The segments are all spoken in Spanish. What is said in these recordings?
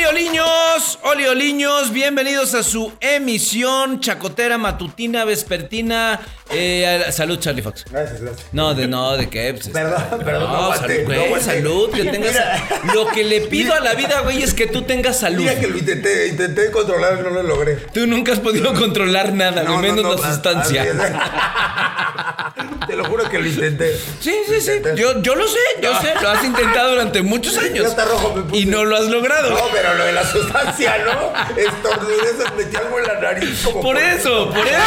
Oli Oliños, Oli Oliños, bienvenidos a su emisión chacotera matutina vespertina. Eh, salud, Charlie Fox. Gracias, gracias. No, de no, de qué. Pues, Perdón, este, perdón, no No, aguanté, salud, no güey, salud, que tengas. Mira. Lo que le pido a la vida, güey, es que tú tengas salud. Mira que lo intenté, intenté controlar y no lo logré. Tú nunca has podido controlar nada, No, no, menos no, la a- sustancia. Te lo juro que lo intenté. Sí, sí, sí. Yo, yo lo sé, yo sé. Lo has intentado durante muchos Ya años. está rojo, me puse. Y no lo has logrado. No, pero lo de la sustancia, ¿no? Estornudé, se metí algo en la nariz. Como Por eso, por eso.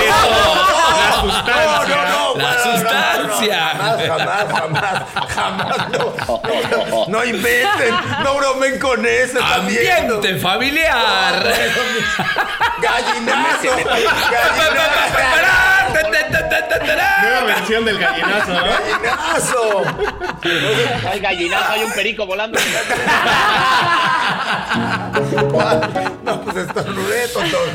La sustancia. No, no, no. La sustancia. Jamás, jamás, jamás. Jamás. No, no, no inventen. No bromen con eso. viendo. Ambiente familiar. Gallinazo. Gallinazo. Nueva versión del gallinazo, ¿no? Gallinazo. Hay gallinazo, hay un perico volando. No, pues estornudé.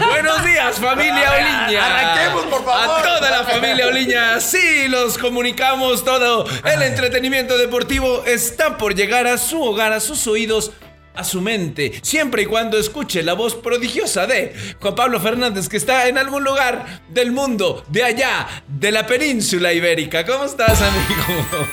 Buenos días, familia Oliña. Arranquemos, por favor. A toda la familia Oliña. Sí, los comunicamos todo. El entretenimiento deportivo está por llegar a su hogar, a sus oídos. A su mente, siempre y cuando escuche la voz prodigiosa de Juan Pablo Fernández, que está en algún lugar del mundo, de allá, de la península ibérica. ¿Cómo estás, amigo?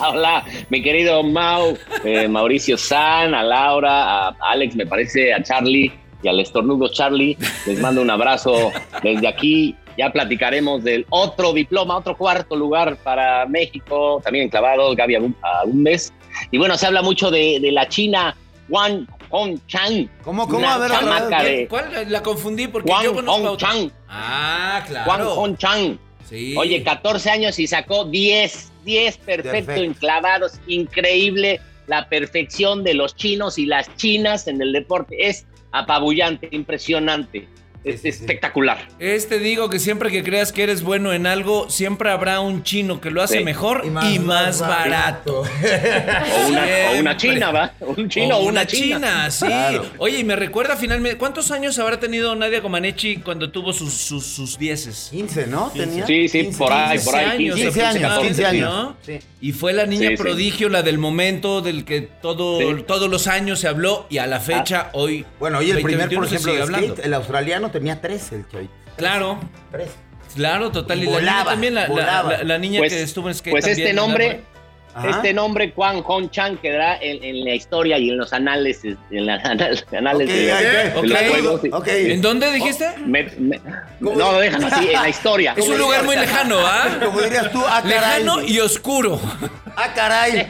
Hola, mi querido Mau, eh, Mauricio San, a Laura, a Alex, me parece, a Charlie y al estornudo Charlie. Les mando un abrazo desde aquí. Ya platicaremos del otro diploma, otro cuarto lugar para México, también enclavados, Gaby mes Y bueno, se habla mucho de, de la China, Wang Hongchang. ¿Cómo, cómo? Una A ver, chamaca de ¿Cuál? La confundí porque Wang yo conozco a otra. Hongchang. Ah, Wang claro. Hongchang. Sí. Oye, 14 años y sacó 10, 10 perfecto, Perfecto. enclavados, increíble la perfección de los chinos y las chinas en el deporte. Es apabullante, impresionante, es espectacular. Este digo que siempre que creas que eres bueno en algo, siempre habrá un chino que lo hace Sí. mejor y más, barato. O una, o una Siempre. china, ¿va? Un chino o una, china. sí. Claro. Oye, y me recuerda finalmente, ¿cuántos años habrá tenido Nadia Comaneci cuando tuvo sus, sus, sus dieces? 15, ¿no? ¿Tenía? Sí, sí, 15, por ahí, 15. por ahí, 15, 15 años, 14, 15 años. ¿no? Sí. Y fue la niña Sí, sí. prodigio, la del momento, del que todo, Sí. todos los años se habló y a la fecha, hoy. Bueno, oye, el 2021 primer, por ejemplo, de skate, el australiano tenía 13, el chavito. Claro, 13. claro, total. Y, la niña también, la, la- volaba. la- la niña Pues, que estuvo en skate pues también, este ¿no? nombre, Ajá. este nombre, Wang Hongchang, quedará en, en la historia y en los anales, en los Ok, de, los juegos. ¿En dónde dijiste? Me- me- ¿Cómo? no, déjalo así, en la historia. Es un lugar muy lejano, ¿ah? Como dirías tú, ah, caray. Lejano y oscuro. Ah, caray. Ay,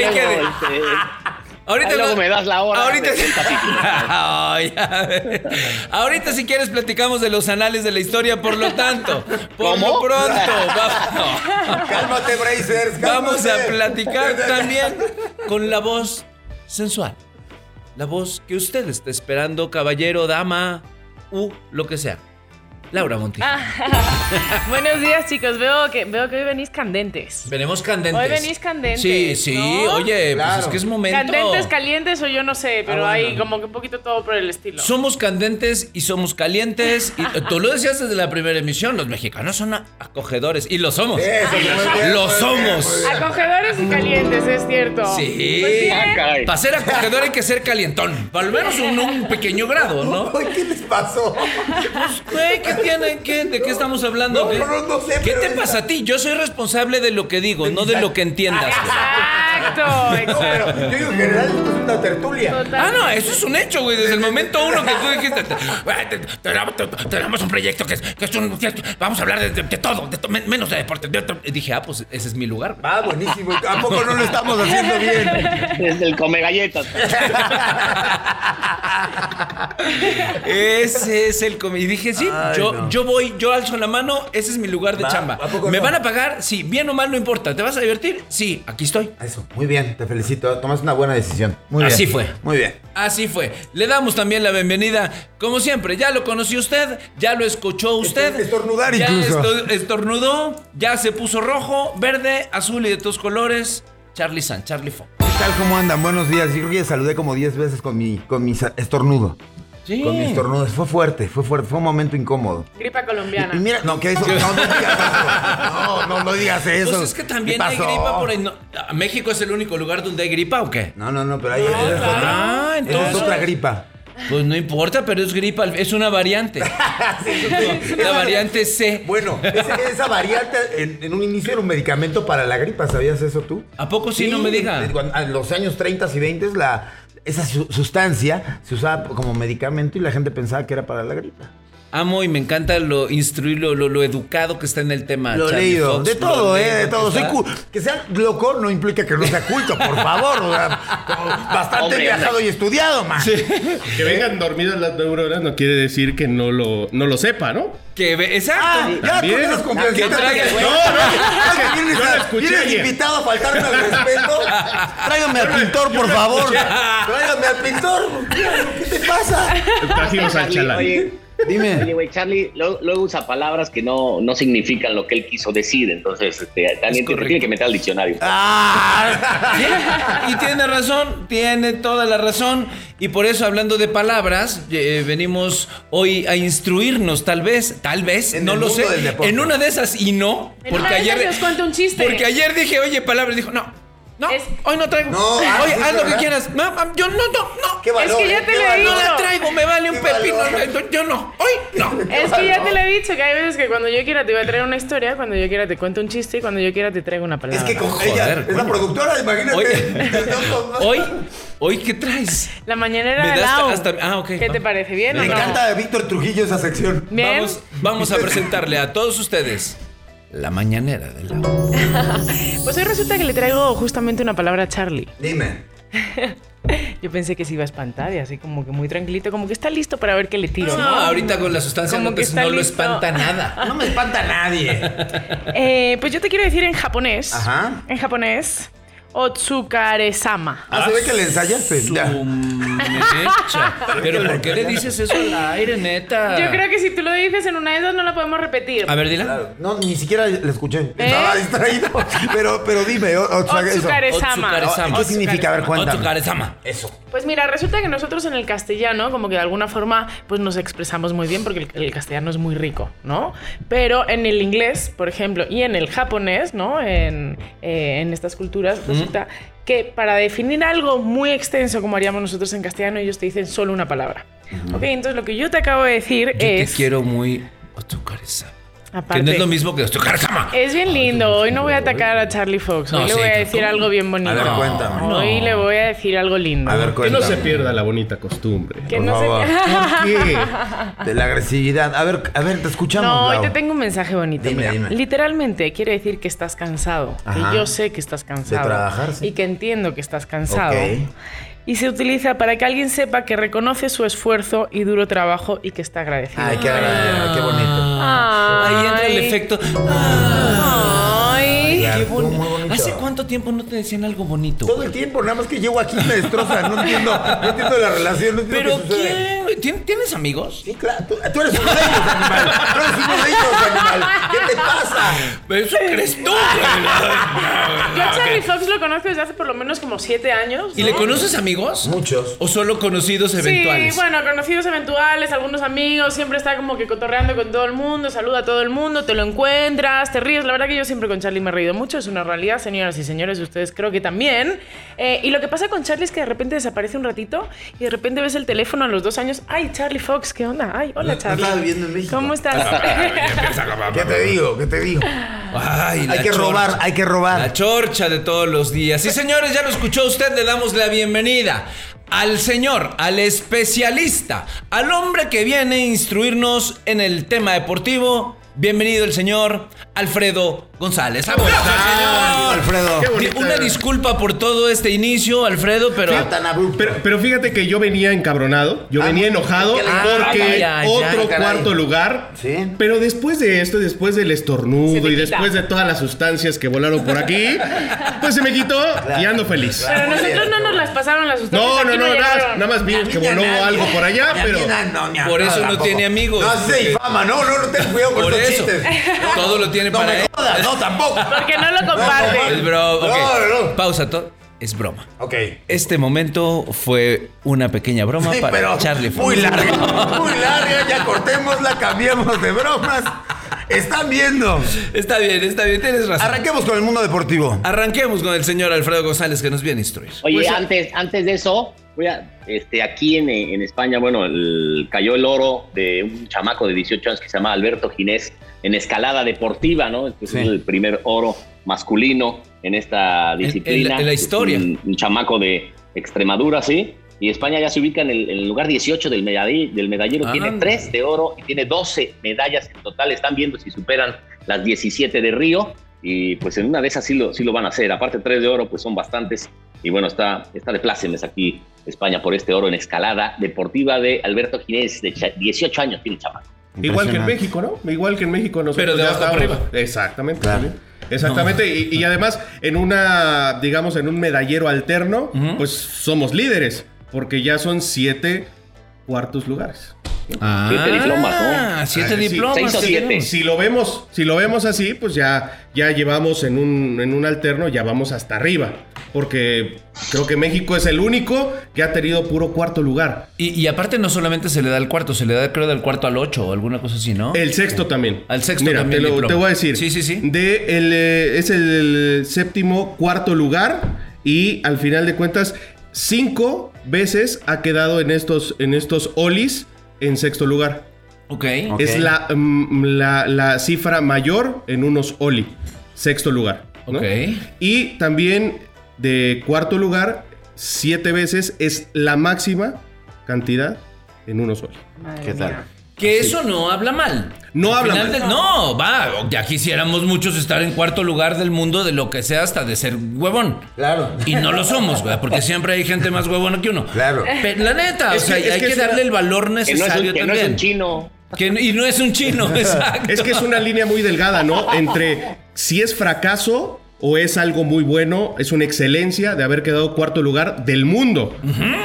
¿Qué- luego, qué- este, Ahorita luego no- me das la hora Ahorita, a ver. Ahorita si quieres platicamos de los anales de la historia, por lo tanto, por ¿Cómo? lo pronto va- Cálmate, Brazers. vamos a platicar también con la voz sensual. La voz que usted está esperando, caballero, dama, u lo que sea. Laura Monti. Buenos días, chicos. Veo que, veo que hoy venís candentes. Venimos candentes. Hoy venís candentes, Sí, sí. ¿no? Oye, pues es que es momento. Candentes, calientes o yo no sé, pero Ah, bueno. hay como que un poquito todo por el estilo. Somos candentes y somos calientes. Y tú lo decías desde la primera emisión, los mexicanos son acogedores. Y lo somos. Bien, Lo somos. bien. Acogedores y calientes, es cierto. Sí. Pues sí, Ah. Para ser acogedor hay que ser calientón. Por lo menos un, un pequeño grado, ¿no? ¿Qué les pasó? Güey, ¿qué tiene? ¿Qué? ¿De qué estamos hablando? No, ¿Qué, no, no, sé, ¿Qué te pasa a ti? Yo soy responsable de lo que digo, no de lo que entiendas. Exacto, No, exacto. pero yo digo en general esto es una tertulia. Ah, no, eso es un hecho, güey. Desde el momento uno que tú dijiste, tenemos- te- tenemos un proyecto que es, que es un. Vamos a hablar de, de- de todo, de to- men- menos de deporte. y dije, ah, pues ese es mi lugar. güey. Ah, buenísimo. ¿A poco no lo estamos haciendo bien? Desde el come galletas. Ese es el comi. Y dije, sí, Ay, yo, no. yo voy, yo alzo la mano, ese es mi lugar de Va, chamba. ¿a poco ¿Me no? van a pagar? Sí, bien o mal no importa. ¿Te vas a divertir? Sí, aquí estoy. Eso. Muy bien, te felicito. Tomaste una buena decisión. Muy bien. Así fue. Muy bien. Así fue. Le damos también la bienvenida, como siempre, ya lo conoció usted, ya lo escuchó usted. Estornudar ya incluso. esto- estornudó, ya se puso rojo, verde, azul y de tus colores. Charlie San, Charlie Fong. ¿Qué tal? ¿Cómo andan? Buenos días. Yo creo que ya saludé como 10 veces con mi, con mi estornudo. Sí. Con mi estornudo. Fue fuerte, fue fuerte. Fue un momento incómodo. Gripa colombiana. Y mira, no, que eso. No, no digas eso. No, no, no digas eso. Pues es que también ¿Qué hay gripa por ahí. no- ¿México es el único lugar donde hay gripa o qué? No, no, no, pero ahí es claro. otra. Ah, entonces- es otra gripa. Pues no importa, pero es gripa, es una variante. La variante C. Bueno, esa, esa variante en, en un inicio era un medicamento para la gripa, ¿sabías eso tú? ¿A poco sí? No me diga. En cuan- En los años 30 y 20 la, esa su- sustancia se usaba como medicamento y la gente pensaba que era para la gripa. Amo y me encanta lo instruir, lo, lo, educado que está en el tema. Lo he Charlie leído, Fox, de lo todo, leído ¿eh? De todo. Soy que sea loco no implica que no sea culto, por favor. o sea, como bastante Hombre, viajado y estudiado, man. Que vengan dormidas las neuronas no quiere decir que no lo, no lo sepa, ¿no? Que ve- exacto. Ah, ya con traiga- No, no, vienes, yo escuché vienes invitado a faltarme al respeto. Tráigame al pintor, por favor. Tráigame al pintor. ¿Qué te pasa? Trajimos al chalán. Oye, Dime. oye, güey, Charlie luego, luego usa palabras que no, no significan lo que él quiso decir, entonces este, también te tiene que meter al diccionario. Ah. Y tiene razón, tiene toda la razón. Y por eso, hablando de palabras, eh, venimos hoy a instruirnos, tal vez, tal vez, En no lo sé. En una de esas y no. En Porque ayer. esas os cuento un chiste. Porque ayer dije, oye, palabras, dijo, no. No, Es- hoy no traigo. No, ah, oye, haz lo que quieras. No, ah, yo no, no, no. Qué valor, que ya eh, te lo he valor. No dicho. la traigo, me vale un pepino. valor. Yo no, hoy no. Es que ya te lo he dicho, que hay veces que cuando yo quiera te voy a traer una historia, cuando yo quiera te cuento un chiste y cuando yo quiera te traigo una palabra. Es que con Joder, ella es la productora, imagínate. No. Hoy, hoy, ¿qué traes? La mañanera Me de das Lau. hasta- ah, ok, ¿Qué va. te parece? ¿Bien Me o no? encanta a Víctor Trujillo esa sección. Bien. Vamos, vamos a presentarle a todos ustedes la mañanera de la. Pues hoy resulta que le traigo justamente una palabra a Charlie. Dime. Yo pensé que se iba a espantar y así como que muy tranquilito, como que está listo para ver qué le tiro. No, ¿no? ahorita con la sustancia Como no, que no lo espanta nada. No me espanta nadie. Eh, pues yo te quiero decir en japonés. Ajá. En japonés. Otsukare-sama. Ah, se ve que le ensayaste. Su Ya. mecha. Pero ¿por qué le dices eso al aire, neta? Yo creo que si tú lo dices en una de esas no la podemos repetir. A ver, dila. Claro, No, ni siquiera le escuché. ¿Eh? Estaba distraído. Pero, pero dime. Otsukare-sama. ¿Qué significa? A ver, cuéntame. Otsukare-sama. Eso. Pues mira, resulta que nosotros en el castellano, como que de alguna forma, pues nos expresamos muy bien porque el, el castellano es muy rico, ¿no? Pero en el inglés, por ejemplo, y en el japonés, ¿no? En, eh, en estas culturas, resulta que para definir algo muy extenso como haríamos nosotros en castellano, ellos te dicen solo una palabra. Ok, entonces lo que yo te acabo de decir Yo te es... quiero muy Otsukare-sama. Que aparte, no es lo mismo que Otsukare-sama. es bien lindo. Hoy no voy a atacar a Charlie Fox. Hoy No, le sí, voy a ¿cómo? decir algo bien bonito. A ver, cuéntame. Hoy le voy a decir algo lindo. A ver, Que no se pierda la bonita costumbre. Que por no se- favor. ¿Por qué? De la agresividad. A ver, a ver, te escuchamos. No, hoy te tengo un mensaje bonito. Dime, mira. dime. Literalmente quiere decir que estás cansado. Ajá. Que yo sé que estás cansado. trabajar, sí. Y que entiendo que estás cansado. Ok. Y se utiliza para que alguien sepa que reconoce su esfuerzo y duro trabajo y que está agradecido. Ay, qué, agradable, qué bonito. Ahí entra el efecto. Ay. Qué bonito. ¿Hace cuánto tiempo no te decían algo bonito? Todo el tiempo, nada más que llego aquí y me destrozan. No entiendo, no entiendo la relación, no entiendo ¿Pero qué sucede. quién? ¿Tien- ¿Tienes amigos? Sí, claro. Tú, tú eres uno de ellos, animal. Tú eres uno de ellos, animal. ¿Qué te pasa? Pero eso crees tú. Yo a Charlie Fox lo conozco desde hace por lo menos como siete años. ¿Y le conoces amigos? Muchos. ¿O solo conocidos eventuales? Sí, bueno, conocidos eventuales, algunos amigos, siempre está como que cotorreando con todo el mundo, saluda a todo el mundo, te lo encuentras, te ríes. La verdad que yo siempre con Charlie me he reído mucho, es una realidad, señoras y señores, ustedes creo que también. Eh, y lo que pasa con Charlie es que de repente desaparece un ratito y de repente ves el teléfono a los dos años. Ay, Charlie Fox, ¿qué onda? Ay, hola no Charlie. estaba viviendo en México. ¿Cómo estás? ¿Qué te digo? ¿Qué te digo? Ay, la Hay que chorcha. robar, hay que La robar. chorcha de todos los días. Sí, señores, ya lo escuchó usted, le damos la bienvenida al señor, al especialista, al hombre que viene a instruirnos en el tema deportivo. Bienvenido el señor Alfredo González. ¡Aplausos, señor! Alfredo. Qué bonito. Una disculpa por todo este inicio, Alfredo, pero. Fue tan abrupto. Pero, pero fíjate que yo venía encabronado, yo Ah, venía enojado ¿qué le- porque Ay, ay, otro caray. cuarto lugar. Sí. Pero después de esto, después del Se estornudo te y quita. después de todas las sustancias que volaron por aquí, pues se me quitó y ando feliz. Pero muy nosotros bien. no nos las pasaron las sustancias. No, no, no, nada, nada más vi que voló algo por allá, pero mí, na- no, ni a Por eso no tampoco. tiene amigos, No, se porque- difama. No, no, no ten cuidado con Por eso. chistes. Todo lo tiene no para me él. jodas, no, tampoco. Porque no lo comparte. Es broma. ok. No, no. Pausa. to- Es broma. Ok. Este momento fue una pequeña broma Sí, para pero Charlie muy larga, muy larga. Ya cortémosla, cambiemos de bromas. Están viendo. Está bien, está bien, tienes razón. Arranquemos con el mundo deportivo. Arranquemos con el señor Alfredo González que nos viene a instruir. Oye, Pues, antes, antes de eso, voy a, este, aquí en, en España, bueno, el- cayó el oro de un chamaco de 18 años que se llama Alberto Ginés en escalada deportiva, ¿no? Este Sí. es el primer oro masculino en esta disciplina. en la historia. Un, un chamaco de Extremadura, sí. Y España ya se ubica en el, lugar 18 del, medall- del medallero. Ah. Tiene 3 de oro y tiene 12 medallas en total. Están viendo si superan las 17 de Río. Y pues en una de esas sí lo, sí lo van a hacer. Aparte, 3 de oro, pues son bastantes. Y bueno, está, está de plácemes aquí España por este oro en escalada deportiva de Alberto Ginés, de cha- 18 años tiene chamaco. igual que en. México, ¿no? Igual que en México nosotros Pero de abajo arriba. Exactamente. Claro. también. Exactamente. Y, y además, en una, digamos, en un medallero alterno, pues somos líderes. Porque ya son siete cuartos lugares. Ah, Siete diplomas, ¿no? Siete Ah, sí. diplomas. Seis o siete. Si lo vemos, si lo vemos así, pues ya, ya llevamos en un, en un alterno, ya vamos hasta arriba. Porque creo que México es el único que ha tenido puro cuarto lugar. Y, y aparte no solamente se le da el cuarto, se le da creo del cuarto al ocho o alguna cosa así, ¿no? El sexto también. Al sexto Mira, también Te, lo- diploma. te voy a decir. Sí, sí, sí. De el, eh, es el, séptimo, cuarto lugar. Y al final de cuentas, cinco veces ha quedado en estos, en estos olis en sexto lugar. ok. Es la, mm, la, la cifra mayor en unos oli. Sexto lugar. ¿no? Ok. Y también de cuarto lugar, siete veces es la máxima cantidad en unos oli. Madre ¿Qué tal? mía. Que eso no habla mal. No Al habla mal. no, va. Ya quisiéramos muchos estar en cuarto lugar del mundo de lo que sea hasta de ser huevón. Claro. Y no lo somos, güey, porque siempre hay gente más huevona que uno. Claro. Pero la neta, Es o sea, que- hay que darle una- el valor Que no es necesario un, que no es un chino. Que no- y no es un chino, exacto. Es que es una línea muy delgada, ¿no? Entre si es fracaso o es algo muy bueno, es una excelencia de haber quedado cuarto lugar del mundo,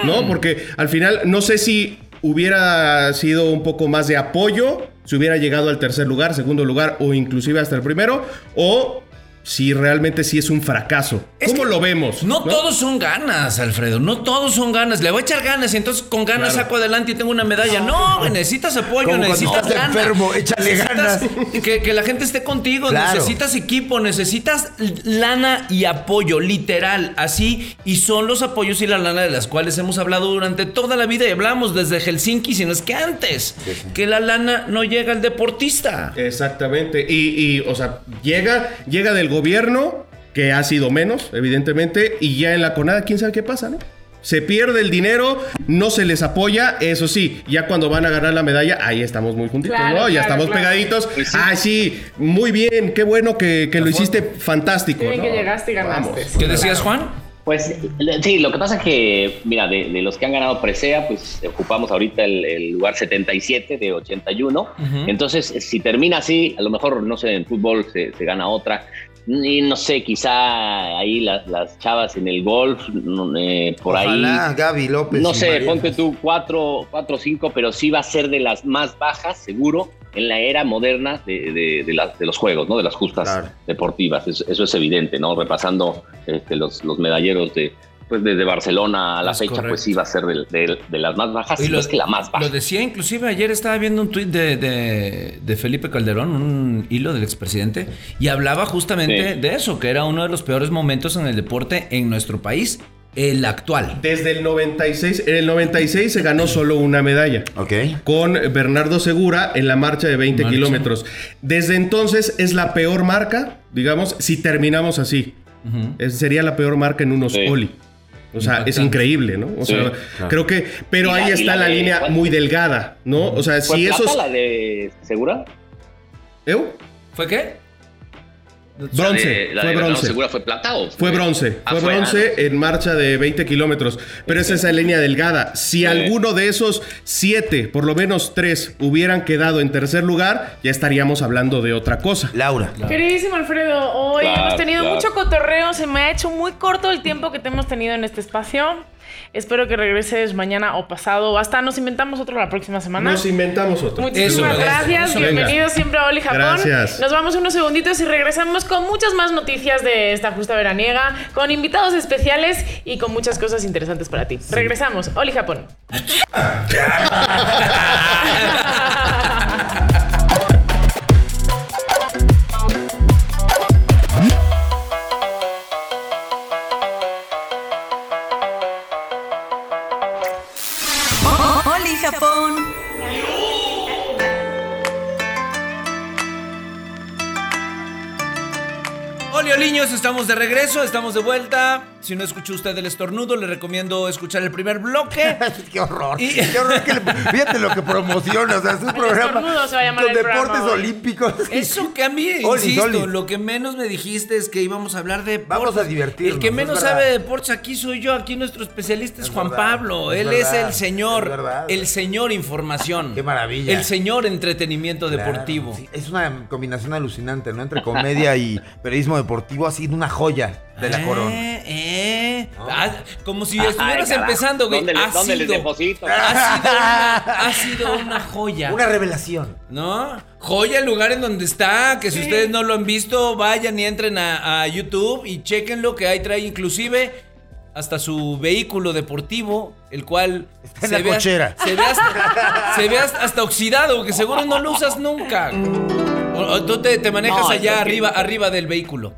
¿no? Porque al final no sé si hubiera sido un poco más de apoyo, si hubiera llegado al tercer lugar, segundo lugar o inclusive hasta el primero, o si realmente sí es un fracaso. Es ¿Cómo lo vemos? No, todos son ganas, Alfredo. No todos son ganas. Le voy a echar ganas y entonces con ganas Claro. saco adelante y tengo una medalla. No, necesitas apoyo, necesitas lana. enfermo, échale Necesitas ganas. Que, que la gente esté contigo. Claro. Necesitas equipo, necesitas lana y apoyo, literal. Así. Y son los apoyos y la lana de las cuales hemos hablado durante toda la vida y hablamos desde Helsinki, sino es que antes. Que la lana no llega al deportista. Exactamente. Y, y, o sea, llega, llega del gobierno, que ha sido menos, evidentemente, y ya en la CONADA, quién sabe qué pasa, ¿no? Se pierde el dinero, no se les apoya, eso sí, ya cuando van a ganar la medalla, ahí estamos muy juntitos, Claro, ¿no? Ya estamos claro. pegaditos. Pues sí. Ah, sí, muy bien, qué bueno que, que lo hiciste fantástico. Qué bien ¿no? que llegaste y ganaste. Vamos. ¿Qué decías, Juan? Pues sí, lo que pasa es que, mira, de, de los que han ganado presea, pues ocupamos ahorita el, el lugar 77 de 81. Entonces, si termina así, a lo mejor, no sé, en fútbol se, se gana otra. Y no sé, quizá ahí las, las chavas en el golf, eh, por Ojalá, ahí. Gaby López. No sé, ponte tú 4 o 5, pero sí va a ser de las más bajas, seguro, en la era moderna de, de- de de los juegos, ¿no? De las justas Claro. deportivas. Eso, eso es evidente, ¿no? Repasando este, los, los medalleros de, pues, desde Barcelona a la Es fecha, correcto. pues sí va a ser de, de- de las más bajas, Y si no lo- es que la más baja. Lo decía inclusive ayer estaba viendo un tuit de, de- de Felipe Calderón, un hilo del expresidente, y hablaba justamente Sí. de eso, que era uno de los peores momentos en el deporte en nuestro país, el actual. Desde el 96, en el 96 se ganó solo una medalla. Ok. con Bernardo Segura en la marcha de 20 Marcha. kilómetros. Desde entonces es la peor marca, digamos, si terminamos así. Es- sería la peor marca en unos Sí. Oli. O sea, es increíble, ¿no? O Sí, sea, claro. creo que. Pero la- ahí está la la, de- línea ¿cuál? muy delgada, ¿no? O sea, ¿Fue si esos. la de Segura? ¿Eu? ¿Fue qué? Bronce, la fue de bronce. Segura fue plata o Fue bronce, Ah, fue bronce en marcha de 20 kilómetros. Pero es esa línea delgada. Si alguno de esos siete, por lo menos tres, hubieran quedado en tercer lugar, ya estaríamos hablando de otra cosa. Laura. Queridísimo Alfredo, hoy Claro, hemos tenido claro. mucho cotorreo, se me ha hecho muy corto el tiempo que te hemos tenido en este espacio. Espero que regreses mañana o pasado, hasta nos inventamos otro la próxima semana. Nos inventamos otro. Muchísimas Eso, gracias, eso, bienvenidos siempre a Oli Japón. Gracias. Nos vamos unos segunditos y regresamos con muchas más noticias de esta justa veraniega, con invitados especiales y con muchas cosas interesantes para ti. Regresamos, Oli Japón. niños, estamos de regreso, estamos de vuelta. Si no escuchó usted el estornudo, le recomiendo escuchar el primer bloque. Qué horror. Y- Qué horror que le- Fíjate lo que promociona. O sea, es un programa estornudo se va a llamar con el programa deportes olímpicos. Eso que a mí, Olis, insisto, olis. lo que menos me dijiste es que íbamos a hablar de deportes. Vamos a divertirnos, El que menos sabe de deportes aquí soy yo, aquí nuestro especialista es, Es Juan verdad, Pablo. es Él es el señor, es verdad. el señor información. Qué maravilla. El señor entretenimiento Claro, deportivo. sí, es una combinación alucinante, ¿no? Entre comedia y periodismo deportivo. Ha sido una joya de la Eh, corona. eh. Ah, como si estuvieras empezando, güey. ¿Dónde, le- Ha dónde les sido- deposito? Ha sido, una, ha sido una joya. Una revelación. ¿No? Joya el lugar en donde está, que si ustedes no lo han visto, vayan y entren a, a YouTube y chequenlo, que ahí trae inclusive hasta su vehículo deportivo, el cual Está en la ve, cochera. se ve hasta, se ve hasta, hasta oxidado, que seguro no lo usas nunca. O, o tú te, te manejas No, allá que- arriba, arriba del vehículo.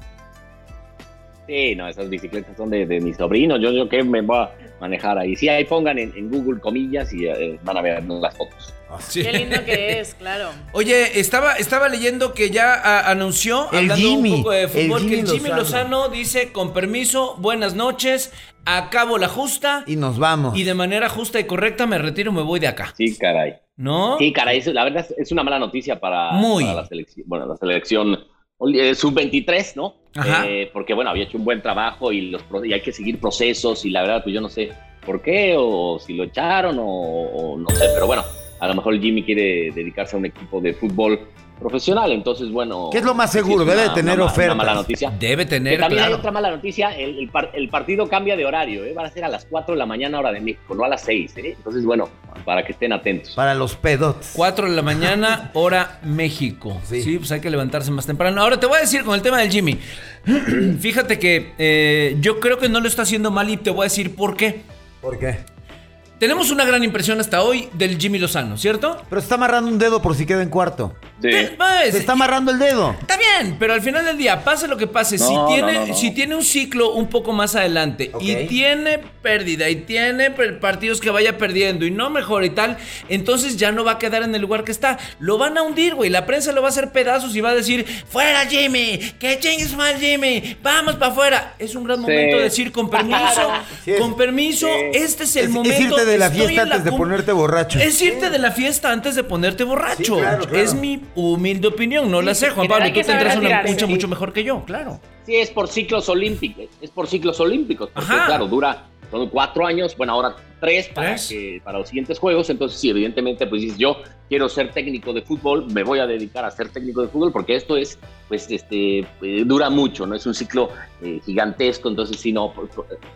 Sí, no, esas bicicletas son de, de mi sobrino. Yo, yo que me voy a manejar ahí. Sí, ahí pongan en, en Google comillas y eh, van a ver las fotos. Sí. Qué lindo que es, claro. Oye, estaba, estaba leyendo que ya a- anunció, El hablando Jimmy, un poco de fútbol, el que el Jimmy Lozano. dice, con permiso, buenas noches, acabo la justa Y nos vamos. y de manera justa y correcta me retiro, me voy de acá. Sí, caray. ¿No? Sí, caray, la verdad es- es una mala noticia para, Muy. para la selección. Bueno, la selección eh, sub-23, ¿no? Eh, porque, bueno, había hecho un buen trabajo y, los, y hay que seguir procesos y la verdad, pues yo no sé por qué o si lo echaron o, o no sé, pero bueno, a lo mejor Jimmy quiere dedicarse a un equipo de fútbol profesional, entonces, bueno... ¿Qué es lo más seguro? Debe una- tener. Una mala noticia. Debe Que tener, también hay otra mala noticia, el, el par- el partido cambia de horario, ¿eh? van a ser a las 4 de la mañana hora de México, no a las 6, ¿eh? entonces bueno, para que estén atentos. Para los pedotes. 4 de la mañana, hora México. Sí. Sí. pues hay que levantarse más temprano. Ahora te voy a decir con el tema del Jimmy. Fíjate que eh, yo creo que no lo está haciendo mal y te voy a decir por qué. ¿Por qué? Tenemos una gran impresión hasta hoy del Jimmy Lozano, ¿cierto? Pero se está amarrando un dedo por si queda en cuarto. Sí. Pues, Se está amarrando el dedo. Está bien, pero al final del día, pase lo que pase, si, tiene, no, no, no. si tiene un ciclo un poco más adelante y tiene pérdida y tiene partidos que vaya perdiendo y no mejora y tal, entonces ya no va a quedar en el lugar que está. Lo van a hundir, güey. La prensa lo va a hacer pedazos y va a decir, fuera Jimmy, que chingues mal Jimmy, vamos para afuera. Es un gran Sí. momento de decir, con permiso, Sí, con permiso, Sí. este es el Es- es momento. De la fiesta la antes de ponerte borracho. Es irte de la fiesta antes de ponerte borracho. Sí, claro, claro. Es mi humilde opinión, no la sé, Juan Pablo. Tú tendrás una retirarse. mucho, mucho mejor que yo, claro. Sí, es por ciclos olímpicos, es por ciclos olímpicos, porque Ajá. claro, dura son cuatro años, bueno, ahora tres para, Tres. que- para los siguientes juegos, entonces sí, evidentemente, pues dices, yo quiero ser técnico de fútbol, me voy a dedicar a ser técnico de fútbol, porque esto es, pues, este, eh, dura mucho, ¿no? Es un ciclo eh, gigantesco, entonces sí, no,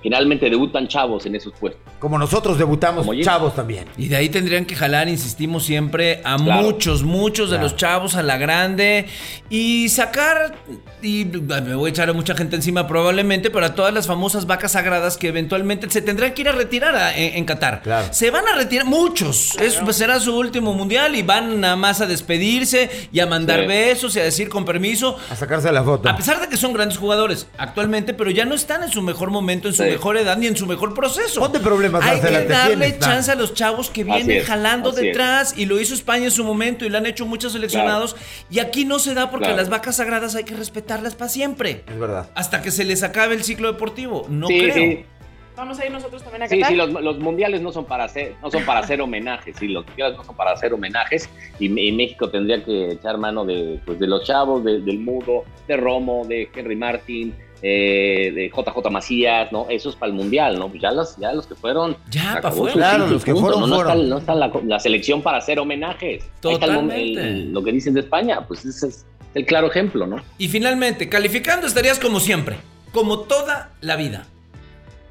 generalmente debutan chavos en esos puestos. Como nosotros debutamos, Como chavos también. Y de ahí tendrían que jalar, insistimos siempre, a Claro. muchos, muchos de Claro. los chavos a la grande y sacar, y me voy a echar a mucha gente encima probablemente, pero a todas las famosas vacas sagradas que eventualmente se tendrán que ir a retirar a- en, en Qatar. Claro. Se van a retirar muchos. Es, pues, será su último mundial y van nada más a despedirse y a mandar Sí. besos y a decir con permiso. A sacarse la foto. A pesar de que son grandes jugadores actualmente, pero ya no están en su mejor momento, en su Sí. mejor edad ni en su mejor proceso. Ponte problemas, Hay Marcela, que darle tienes, chance a los chavos que vienen es, jalando es. detrás y lo hizo España en su momento y lo han hecho muchos seleccionados y aquí no se da porque Claro. las vacas sagradas hay que respetarlas para siempre. Es verdad. Hasta que se les acabe el ciclo deportivo. No sí, creo. Sí. Vamos a ir nosotros también a Sí, Qatar. sí, los, los mundiales no son para hacer, no son para hacer homenajes, sí, los mundiales no son para hacer homenajes y, y México tendría que echar mano de, pues, de los chavos, de- del Mudo, de Romo, de Henry Martin, eh, de JJ Macías, ¿no? Eso es para el mundial, ¿no? Pues ya los, ya los que fueron. Ya, se pa' acabó fuera. Claro, los que fueron, ¿no? No está, fueron. no está la, la selección para hacer homenajes. Ahí está el mom- Totalmente. el- lo que dices de España, pues ese es el claro ejemplo, ¿no? Y finalmente, calificando estarías como siempre, como toda la vida.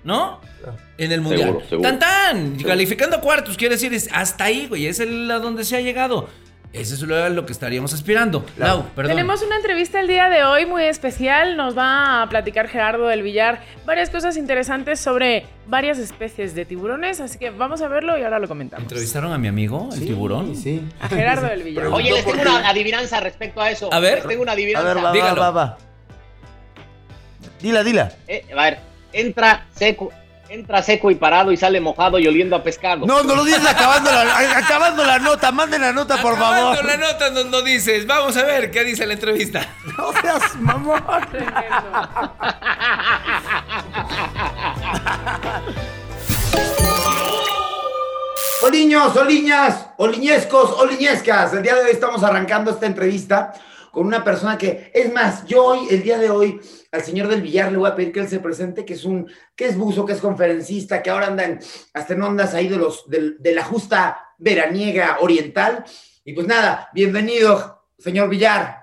¿No? En el mundial. Seguro, seguro. Tan tan. Calificando a cuartos, quiere decir, es hasta ahí, güey. Es el a donde se ha llegado. Eso es lo, lo que estaríamos aspirando. Lau, perdón. Tenemos una entrevista el día de hoy muy especial. Nos va a platicar Gerardo del Villar varias cosas interesantes sobre varias especies de tiburones. Así que vamos a verlo y ahora lo comentamos. ¿Entrevistaron a mi amigo, el tiburón? Sí. A Gerardo del Villar. Oye, les tengo una adivinanza respecto a eso. A ver. Les tengo una A adivinanza. ver, va, va, Dígalo. va, va. Dila, dila. Eh, a ver, entra seco, entra seco y parado y sale mojado y oliendo a pescado. No, no lo dices acabando la, acabando la nota. Manden la nota, por Acabando favor. la nota no, no dices. Vamos a ver qué dice la entrevista. No seas mamón. Oliños, oliñas, oliñescos, oliñescas. El día de hoy estamos arrancando esta entrevista con una persona que, es más, yo hoy, el día de hoy, al señor del Villar le voy a pedir que él se presente, que es un, que es buzo, que es conferencista, que ahora anda en, hasta en ondas ahí de los, del- de, la justa veraniega oriental. Y pues nada, bienvenido, señor Villar.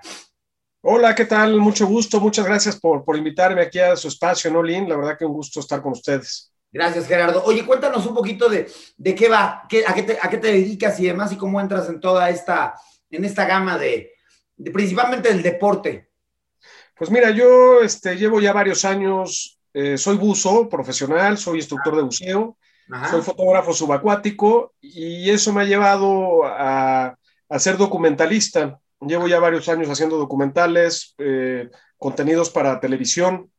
Hola, ¿qué tal? Mucho gusto, muchas gracias por, por invitarme aquí a su espacio, ¿no, Lin? La verdad que un gusto estar con ustedes. Gracias, Gerardo. Oye, cuéntanos un poquito de, de qué va, qué, a, qué te, a qué te dedicas y demás, y cómo entras en toda esta, en esta gama de, de principalmente del deporte. Pues mira, yo este, llevo ya varios años, eh, soy buzo profesional, soy instructor de buceo, Ajá. soy fotógrafo subacuático y eso me ha llevado a, a ser documentalista. Llevo ya varios años haciendo documentales, eh, contenidos para televisión,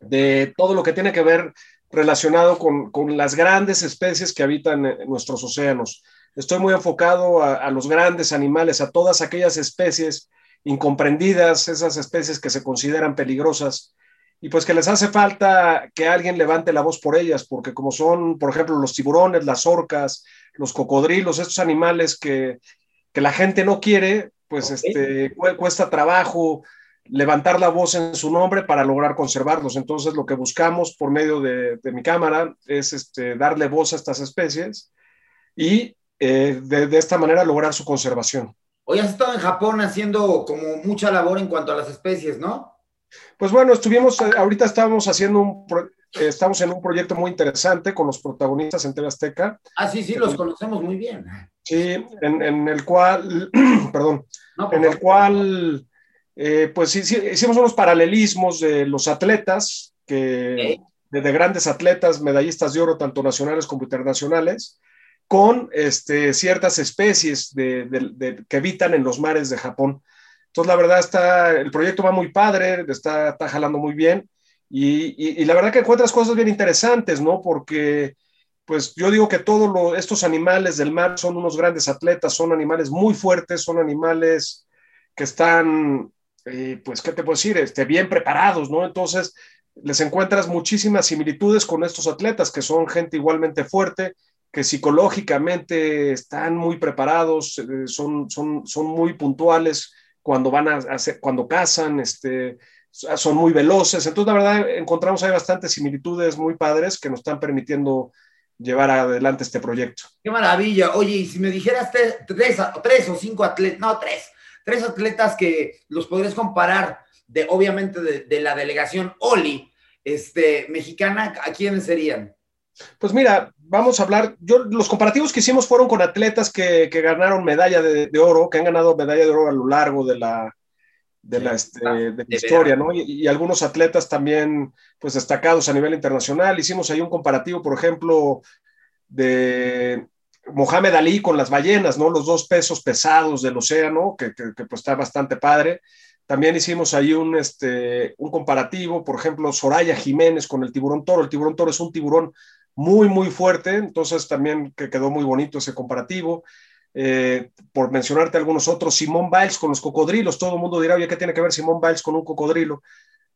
de todo lo que tiene que ver relacionado con, con las grandes especies que habitan en nuestros océanos. Estoy muy enfocado a, a los grandes animales, a todas aquellas especies incomprendidas, esas especies que se consideran peligrosas y pues que les hace falta que alguien levante la voz por ellas, porque como son, por ejemplo, los tiburones, las orcas, los cocodrilos, estos animales que, que la gente no quiere, pues este, cu- cuesta trabajo levantar la voz en su nombre para lograr conservarlos. Entonces lo que buscamos por medio de, de mi cámara es este, darle voz a estas especies y eh, de, de esta manera lograr su conservación. Hoy has estado en Japón haciendo como mucha labor en cuanto a las especies, ¿no? Pues bueno, estuvimos, eh, ahorita estábamos haciendo un, eh, estamos en un proyecto muy interesante con los protagonistas en TV Azteca, Ah, sí, sí, los conocemos muy bien. sí, en, en el cual, perdón, No, en el cual, eh, pues sí, sí, hicimos unos paralelismos de los atletas, que, de, de grandes atletas, medallistas de oro, tanto nacionales como internacionales, con este, ciertas especies de, de- de- que habitan en los mares de Japón. Entonces, la verdad, está, el proyecto va muy padre, está, está jalando muy bien y, y- y la verdad que encuentras cosas bien interesantes, ¿no? Porque, pues yo digo que todos estos animales del mar son unos grandes atletas, son animales muy fuertes, son animales que están, eh, pues, ¿qué te puedo decir? Este, bien preparados, ¿no? Entonces, les encuentras muchísimas similitudes con estos atletas, que son gente igualmente fuerte, que psicológicamente están muy preparados, eh, son, son, son muy puntuales cuando van a hacer, cuando cazan, este, son muy veloces. Entonces, la verdad, encontramos ahí bastantes similitudes muy padres que nos están permitiendo llevar adelante este proyecto. Qué maravilla. Oye, y si me dijeras te- tres, tres o cinco atletas, no, tres, tres atletas que los podrías comparar de, obviamente, de, de la delegación Oli, este, mexicana, ¿a quiénes serían? Pues mira, vamos a hablar, yo los comparativos que hicimos fueron con atletas que, que ganaron medalla de, de oro, que han ganado medalla de oro a lo largo de la, de la, este, de la de historia. ¿no? Y, y algunos atletas también, pues destacados a nivel internacional. Hicimos ahí un comparativo, por ejemplo, de Mohamed Ali con las ballenas, ¿no? Los dos pesos pesados del océano, que, que, que, pues está bastante padre. También hicimos ahí un, este, un comparativo, por ejemplo, Soraya Jiménez con el tiburón toro. El tiburón toro es un tiburón muy, muy fuerte, entonces también que quedó muy bonito ese comparativo. Eh, por mencionarte algunos otros, Simón Biles con los cocodrilos, todo el mundo dirá, oye, ¿qué tiene que ver Simón Biles con un cocodrilo?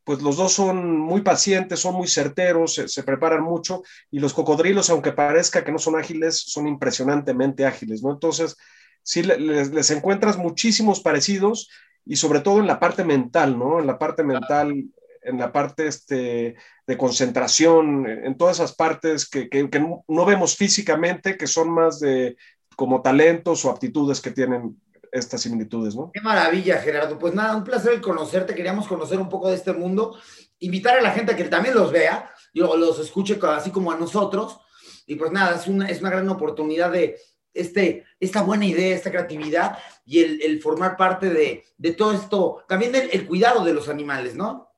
pues los dos son muy pacientes, son muy certeros, se, se, preparan mucho y los cocodrilos, aunque parezca que no son ágiles, son impresionantemente ágiles, ¿no? Entonces, sí les, les encuentras muchísimos parecidos y sobre todo en la parte mental, ¿no? En la parte mental, en la parte este, de concentración, en todas esas partes que, que, que no vemos físicamente, que son más de como talentos o aptitudes que tienen estas similitudes, ¿no? Qué maravilla, Gerardo. Pues nada, un placer conocerte. Queríamos conocer un poco de este mundo. Invitar a la gente a que también los vea, los escuche así como a nosotros. Y pues nada, es una, es una gran oportunidad de este, esta buena idea, esta creatividad y el, el formar parte de, de, todo esto, también el, el, cuidado de los animales, ¿no?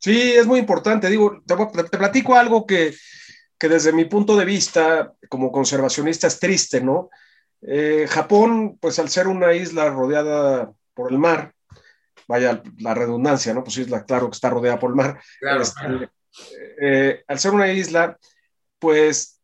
Sí, es muy importante. Digo, te, te platico algo que, que desde mi punto de vista como conservacionista es triste, ¿no? Eh, Japón, pues al ser una isla rodeada por el mar, vaya la redundancia, ¿no? Pues isla, claro que está rodeada por el mar. Claro, este, eh, al ser una isla, pues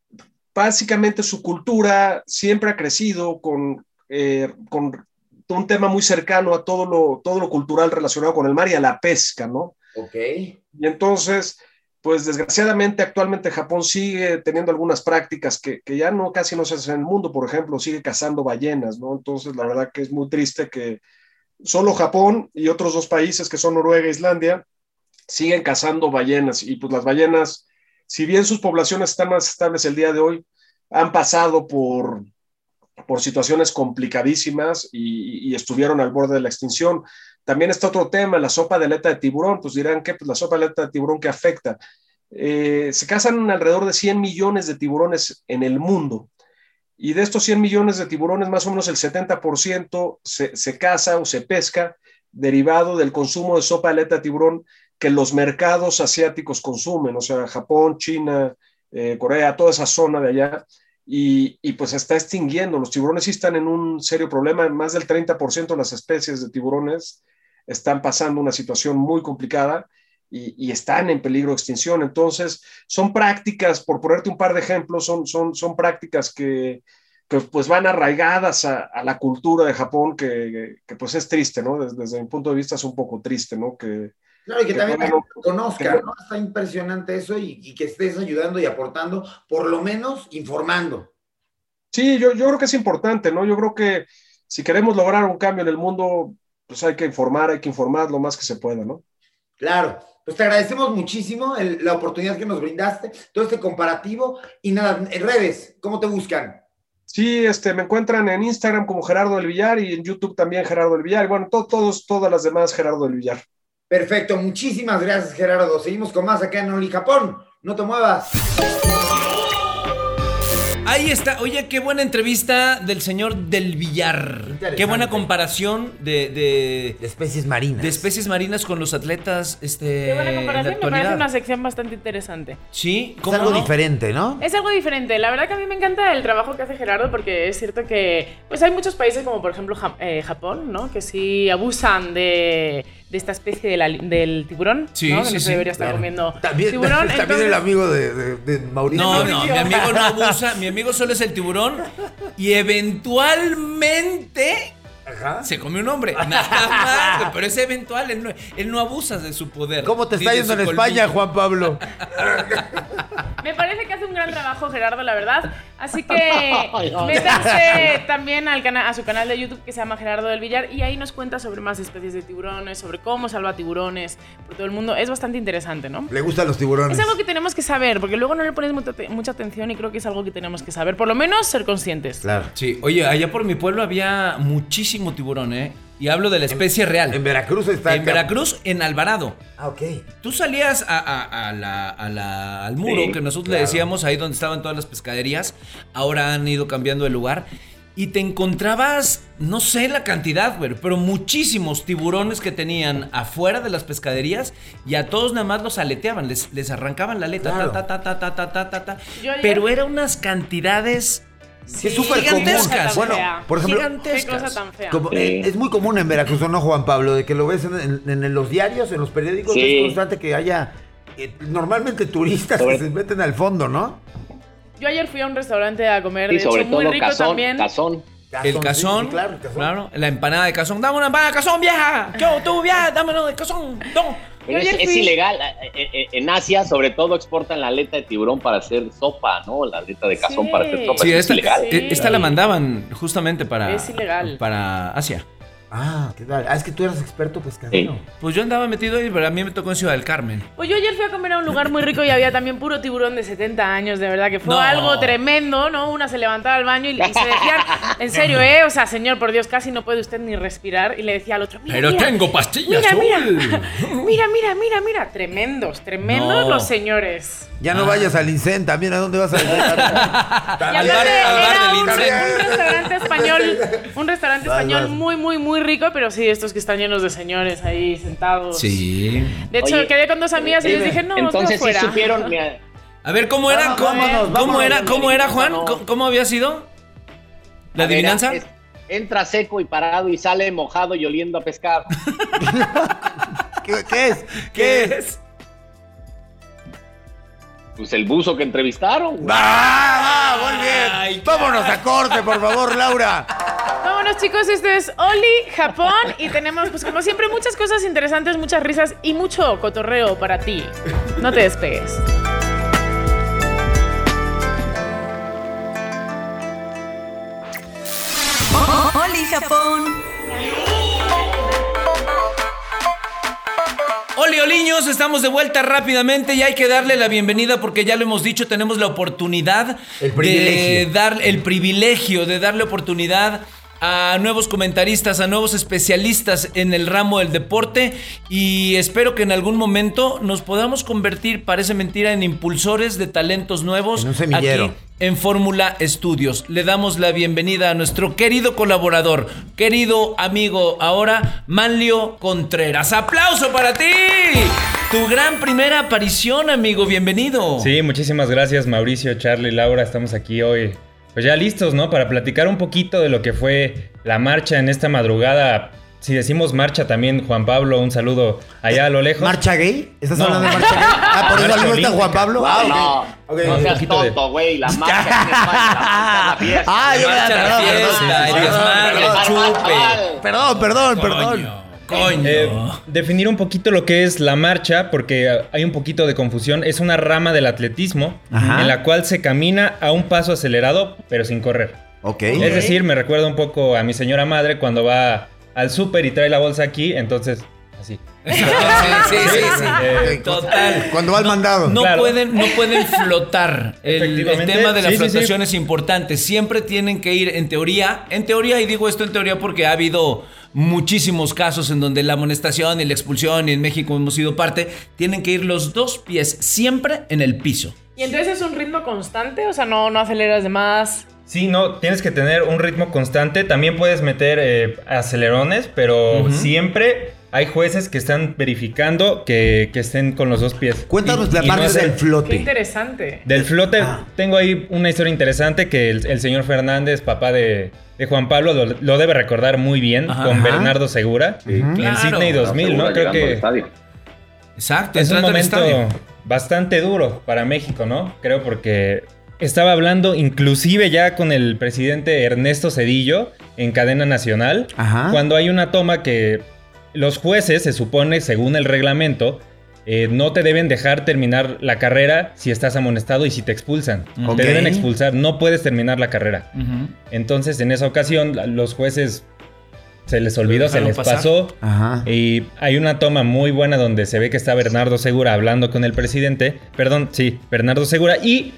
básicamente su cultura siempre ha crecido con, eh, con un tema muy cercano a todo lo, todo lo cultural relacionado con el mar y a la pesca, ¿no? Ok. Y entonces, pues desgraciadamente actualmente Japón sigue teniendo algunas prácticas que, que, ya no casi no se hacen en el mundo, por ejemplo, sigue cazando ballenas, ¿no? Entonces la verdad que es muy triste que solo Japón y otros dos países que son Noruega e Islandia siguen cazando ballenas y pues las ballenas, si bien sus poblaciones están más estables el día de hoy, han pasado por, por situaciones complicadísimas y, estuvieron al borde de la extinción. También está otro tema, la sopa de aleta de tiburón, pues dirán que pues la sopa de aleta de tiburón que afecta. Eh, se cazan alrededor de 100 millones de tiburones en el mundo. Y de estos 100 millones de tiburones, más o menos el 70% se, se caza o se pesca derivado del consumo de sopa de aleta de tiburón que los mercados asiáticos consumen, o sea, Japón, China, eh, Corea, toda esa zona de allá. Y, y, pues está extinguiendo. Los tiburones sí están en un serio problema. Más del 30% de las especies de tiburones están pasando una situación muy complicada y, están en peligro de extinción. Entonces, son prácticas, por ponerte un par de ejemplos, son, son, son prácticas que, pues van arraigadas a, la cultura de Japón, que, que, pues es triste, ¿no? Desde, desde, mi punto de vista es un poco triste, ¿no? Que, Claro, y que, que también bueno, conozca, ¿no? Está impresionante eso y, y, que estés ayudando y aportando, por lo menos informando. Sí, yo, yo creo que es importante, ¿no? Yo creo que si queremos lograr un cambio en el mundo, pues hay que informar, hay que informar lo más que se pueda, ¿no? Claro, pues te agradecemos muchísimo el, la oportunidad que nos brindaste, todo este comparativo y nada, en redes, ¿cómo te buscan? Sí, este, me encuentran en Instagram como Gerardo del Villar y en YouTube también Gerardo del Villar. Y bueno, to, todos, todas las demás Gerardo del Villar. Perfecto, muchísimas gracias Gerardo. Seguimos con más acá en Oli Japón. No te muevas. Ahí está. Oye, qué buena entrevista del señor del Villar. Qué buena comparación de, de, de, especies marinas. De especies marinas con los atletas. Este, qué buena comparación. Me parece una sección bastante interesante. Sí, es algo no? diferente, ¿no? Es algo diferente. La verdad que a mí me encanta el trabajo que hace Gerardo porque es cierto que pues hay muchos países como por ejemplo eh, Japón, ¿no? Que sí abusan de de esta especie de la, del tiburón, sí, ¿no? Que sí, no se sí, debería estar claro. comiendo también, tiburón. También entonces... el amigo de, de, de Mauricio. No, no, mi amigo no abusa, mi amigo solo es el tiburón y eventualmente Ajá. se come un hombre. Nada más, pero es eventual, él no, él no, abusa de su poder. ¿Cómo te está yendo en colmillo. España, Juan Pablo? Me parece que hace un gran trabajo Gerardo, la verdad. Así que métanse también al a su canal de YouTube que se llama Gerardo del Villar y ahí nos cuenta sobre más especies de tiburones, sobre cómo salva tiburones por todo el mundo. Es bastante interesante, ¿no? Le gustan los tiburones. Es algo que tenemos que saber, porque luego no le pones mucha, mucha atención y creo que es algo que tenemos que saber. Por lo menos ser conscientes. Claro. Sí, oye, allá por mi pueblo había muchísimo tiburón, ¿eh? Y hablo de la especie en, real. En Veracruz está. En Veracruz, en Alvarado. Ah, ok. Tú salías a, a, a la, la, al muro, sí, que nosotros claro. le decíamos ahí donde estaban todas las pescaderías. Ahora han ido cambiando de lugar. Y te encontrabas, no sé la cantidad, güey, pero muchísimos tiburones que tenían afuera de las pescaderías y a todos nada más los aleteaban, les, les arrancaban la aleta, claro. ta, ta, ta, ta, ta, ta, ta, ta. Pero eran unas cantidades Sí, es súper común. Bueno, por ejemplo, como, eh, es muy común en Veracruz, ¿no, Juan Pablo? De que lo ves en, en, en los diarios, en los periódicos, sí. es constante que haya eh, normalmente turistas sobre... que se meten al fondo, ¿no? Yo ayer fui a un restaurante a comer, y de sobre hecho, todo muy rico cazón, también. Cazón. El cazón, sí, claro, el cazón, claro, la empanada de cazón. Dame una empanada de cazón, vieja. Yo, tú, vieja, dame una de cazón. No. Es, ilegal. Eh, eh, eh, en Asia, sobre todo, exportan la aleta de tiburón para hacer sopa, ¿no? La aleta de cazón para hacer sopa. Sí, es ilegal. esta la mandaban justamente para, es ilegal. para Asia. Ah, ¿qué tal? Ah, es que tú eras experto pescadero. Pues yo andaba metido ahí, pero a mí me tocó en Ciudad del Carmen. Pues yo ayer fui a comer a un lugar muy rico y había también puro tiburón de 70 años, de verdad, que fue algo tremendo, ¿no? Una se levantaba al baño y, se decían, en serio, ¿eh? O sea, señor, por Dios, casi no puede usted ni respirar. Y le decía al otro, mira, Pero tengo pastillas mira, mira, mira, mira, mira, mira, tremendos, tremendos los señores. Ya no vayas al Incen, también, ¿a dónde vas a ir? al bar, del Incen. Un restaurante español, un restaurante español muy, muy, muy rico, pero sí, estos que están llenos de señores ahí sentados. Sí. De hecho, quedé con dos amigas y les dije, no, entonces sí supieron. A ver, ¿cómo era? ¿Cómo, era? ¿Cómo era, Juan? ¿Cómo, había sido? ¿La adivinanza? entra seco y parado y sale mojado y oliendo a pescar. ¿Qué, es? ¿Qué, es? Pues el buzo que entrevistaron. ¡Ah! muy bien! Vámonos a corte, por favor, Laura. Vámonos, chicos. Esto es Oli, Japón. Y tenemos, pues, como siempre, muchas cosas interesantes, muchas risas y mucho cotorreo para ti. No te despegues. Oli, Japón. Estamos de vuelta rápidamente y hay que darle la bienvenida porque ya lo hemos dicho, tenemos la oportunidad de dar el privilegio de darle oportunidad a nuevos comentaristas, a nuevos especialistas en el ramo del deporte y espero que en algún momento nos podamos convertir, parece mentira, en impulsores de talentos nuevos en aquí en Fórmula Estudios. Le damos la bienvenida a nuestro querido colaborador, querido amigo ahora, Manlio Contreras. ¡Aplauso para ti! Tu gran primera aparición, amigo, bienvenido. Sí, muchísimas gracias Mauricio, Charlie, Laura, estamos aquí hoy pues ya listos, ¿no? Para platicar un poquito de lo que fue la marcha en esta madrugada. Si decimos marcha también, Juan Pablo, un saludo allá a lo lejos. ¿Marcha gay? ¿Estás hablando de marcha gay? Ah, por eso está Juan Pablo. Ah, no, okay. no seas tonto, güey. La marcha en España, la fiesta. Ah, yo marcha, la fiesta. Perdón, perdón, perdón. Coño. Eh, definir un poquito lo que es la marcha, porque hay un poquito de confusión. Es una rama del atletismo en la cual se camina a un paso acelerado, pero sin correr. Ok. Es decir, me recuerda un poco a mi señora madre cuando va al súper y trae la bolsa aquí, entonces así. Sí, sí, sí, eh, Total. Cuando va al mandado. No, pueden, no pueden flotar. El, tema de la flotación es importante. Siempre tienen que ir, en teoría, en teoría, y digo esto en teoría porque ha habido muchísimos casos en donde la amonestación y la expulsión, y en México hemos sido parte, tienen que ir los dos pies siempre en el piso. ¿Y entonces es un ritmo constante? O sea, no, no aceleras de más. Sí, no, tienes que tener un ritmo constante. También puedes meter eh, acelerones, pero siempre hay jueces que están verificando que, estén con los dos pies. Cuéntanos la parte del flote. Qué interesante. Del flote, ah. tengo ahí una historia interesante que el, señor Fernández, papá de, Juan Pablo, lo, debe recordar muy bien con Bernardo Segura en Sydney 2000, ¿no? Creo que. Exacto, es un momento bastante duro para México, ¿no? Creo porque estaba hablando inclusive ya con el presidente Ernesto Cedillo en cadena nacional, cuando hay una toma que los jueces, se supone, según el reglamento, eh, no te deben dejar terminar la carrera si estás amonestado y si te expulsan. Te deben expulsar, no puedes terminar la carrera. Entonces, en esa ocasión, los jueces se les olvidó, se les pasó. Y hay una toma muy buena donde se ve que está Bernardo Segura hablando con el presidente. Perdón, sí, Bernardo Segura. Y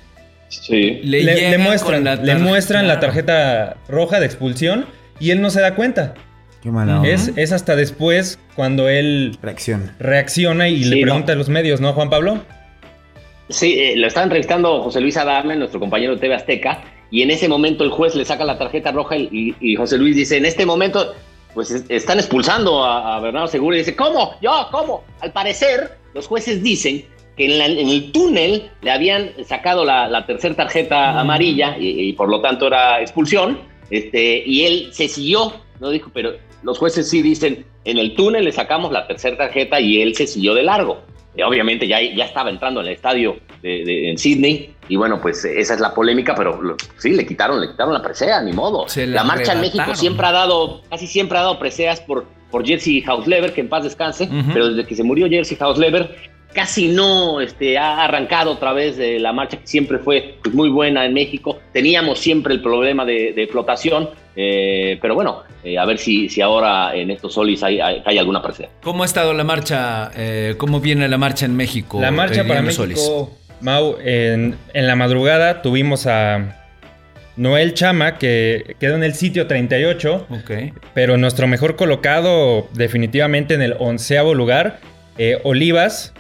le, muestran, le muestran la tarjeta roja de expulsión y él no se da cuenta. Qué mala es, es hasta después cuando él reacciona, reacciona y le pregunta a los medios, ¿no, Juan Pablo? Sí, eh, lo está entrevistando José Luis Adarme, nuestro compañero de TV Azteca, y en ese momento el juez le saca la tarjeta roja y, José Luis dice, en este momento, pues están expulsando a, Bernardo Segura y dice, ¿cómo? ¿Yo? ¿Cómo? Al parecer, los jueces dicen que en, el túnel le habían sacado la, tercera tarjeta mm. amarilla y, y, por lo tanto era expulsión, este, y él se siguió, no dijo, pero los jueces sí dicen, en el túnel le sacamos la tercera tarjeta y él se siguió de largo. Y obviamente ya, ya estaba entrando en el estadio de, en Sydney y bueno, pues esa es la polémica, pero sí, le quitaron, le quitaron la presea, ni modo. la marcha en México siempre ha dado, casi siempre ha dado preseas por, por Jersey Hausleber, que en paz descanse, pero desde que se murió Jersey Hausleber, casi no este, ha arrancado otra vez de la marcha que siempre fue pues, muy buena en México. Teníamos siempre el problema de, flotación, eh, pero bueno, eh, a ver si, si ahora en estos solis hay, hay, alguna presencia. ¿Cómo ha estado la marcha? Eh, ¿Cómo viene la marcha en México? La marcha para México, Mau, en, en la madrugada tuvimos a Noel Chama, que quedó en el sitio 38. Pero nuestro mejor colocado, definitivamente en el onceavo lugar, Olivas,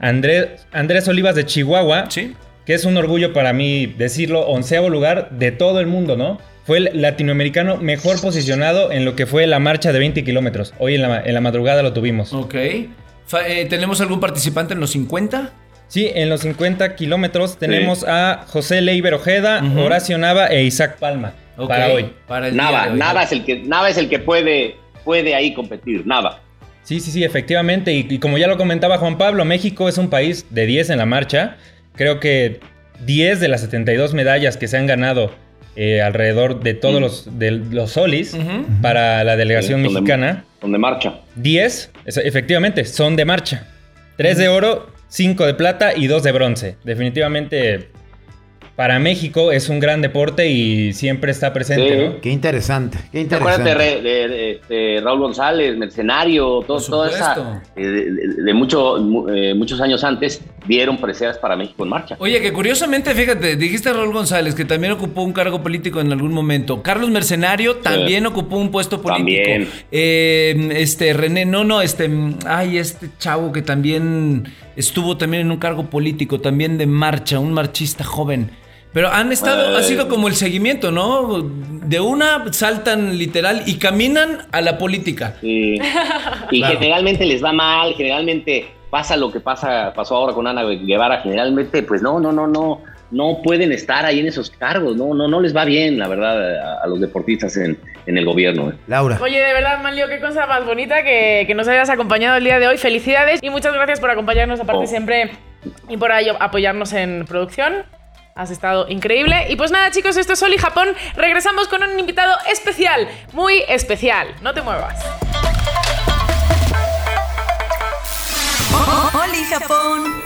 Andrés, Olivas de Chihuahua, sí. que es un orgullo para mí decirlo, onceavo lugar de todo el mundo, ¿no? Fue el latinoamericano mejor posicionado en lo que fue la marcha de 20 kilómetros. Hoy en la, madrugada lo tuvimos. Ok. Eh, ¿Tenemos algún participante en los 50? Sí, en los 50 kilómetros tenemos a José Leiber Ojeda, Horacio Nava e Isaac Palma. Para hoy. Para Nava, Nava es el que, Nava es el que puede, puede ahí competir. Nava. Sí, sí, sí, efectivamente. Y, como ya lo comentaba Juan Pablo, México es un país de 10 en la marcha. Creo que 10 de las 72 medallas que se han ganado eh, alrededor de todos mm. los, de los solis para la delegación mexicana. son de marcha. 10, efectivamente, son de marcha. 3 de oro, 5 de plata y 2 de bronce. Definitivamente para México es un gran deporte y siempre está presente, ¿no? Qué interesante, qué interesante. Acuérdate de, de, Raúl González, Mercenario, todo, toda esa. Eh, de, mucho, eh, muchos años antes vieron preseas para México en marcha. Oye, que curiosamente, fíjate, dijiste Raúl González, que también ocupó un cargo político en algún momento. Carlos Mercenario también ocupó un puesto político. También. Eh, este, René, no, no, este. Ay, este chavo que también estuvo también en un cargo político, también de marcha, un marchista joven. Pero han estado, ha sido como el seguimiento, ¿no? De una saltan literal y caminan a la política. Sí. Y generalmente les va mal, generalmente pasa lo que pasa, pasó ahora con Ana Guevara, generalmente, pues no, no, no, no, no pueden estar ahí en esos cargos, no, no, no les va bien, la verdad, a, los deportistas en, el gobierno. ¿eh? Laura. Oye, de verdad, Manlio, qué cosa más bonita que, nos hayas acompañado el día de hoy. Felicidades y muchas gracias por acompañarnos, aparte oh. siempre, y por apoyarnos en producción. Has estado increíble. Y pues nada, chicos, esto es Oli Japón. Regresamos con un invitado especial, muy especial. No te muevas. Oli Japón.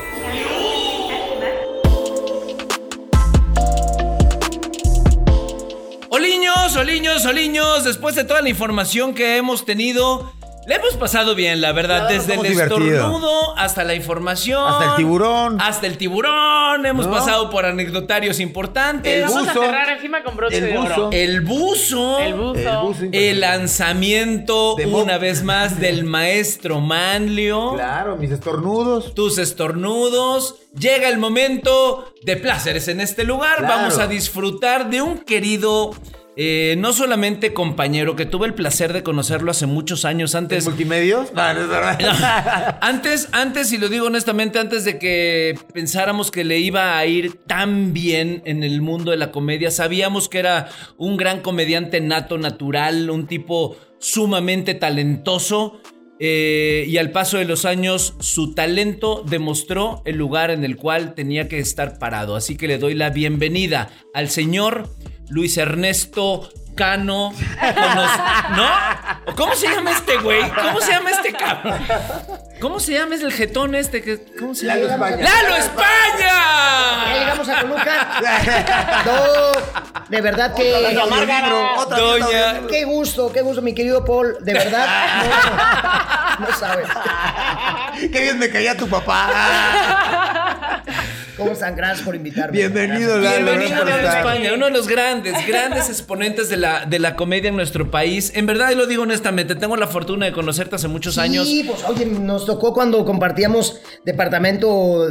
Oliños, oliños, oliños, después de toda la información que hemos tenido, le hemos pasado bien, la verdad. Desde el estornudo hasta la información. Hasta el tiburón. Hasta el tiburón. Hemos pasado por anecdotarios importantes. El Vamos a cerrar encima con broche de oro. El buzo. El buzo. El, lanzamiento, una vez más, del maestro Manlio. Claro, mis estornudos. Tus estornudos. Llega el momento de placeres en este lugar. Vamos a disfrutar de un querido eh, no solamente compañero, que tuve el placer de conocerlo hace muchos años antes. ¿Multimedios? No, no antes, antes, y lo digo honestamente, antes de que pensáramos que le iba a ir tan bien en el mundo de la comedia, sabíamos que era un gran comediante nato, natural, un tipo sumamente talentoso. Eh, y al paso de los años, su talento demostró el lugar en el cual tenía que estar parado. Así que le doy la bienvenida al señor Luis Ernesto Cano, ¿no? ¿Cómo se llama este güey? ¿Cómo se llama este cabrón? ¿Cómo se llama? Es el jetón este que. ¿Cómo se llama? Lalo España. ¡Lalo España! Ya llegamos a Toluca. no, de verdad que. Otra Doña. Qué gusto, qué gusto, mi querido Paul. De verdad. No, no sabes. Qué bien me caía tu papá. ¿Cómo están? Gracias por invitarme. Bienvenido, Lalo. Bienvenido a España, uno de los grandes, grandes exponentes de la, de la comedia en nuestro país. En verdad, y lo digo honestamente, tengo la fortuna de conocerte hace muchos años. Sí, pues oye, nos tocó cuando compartíamos departamento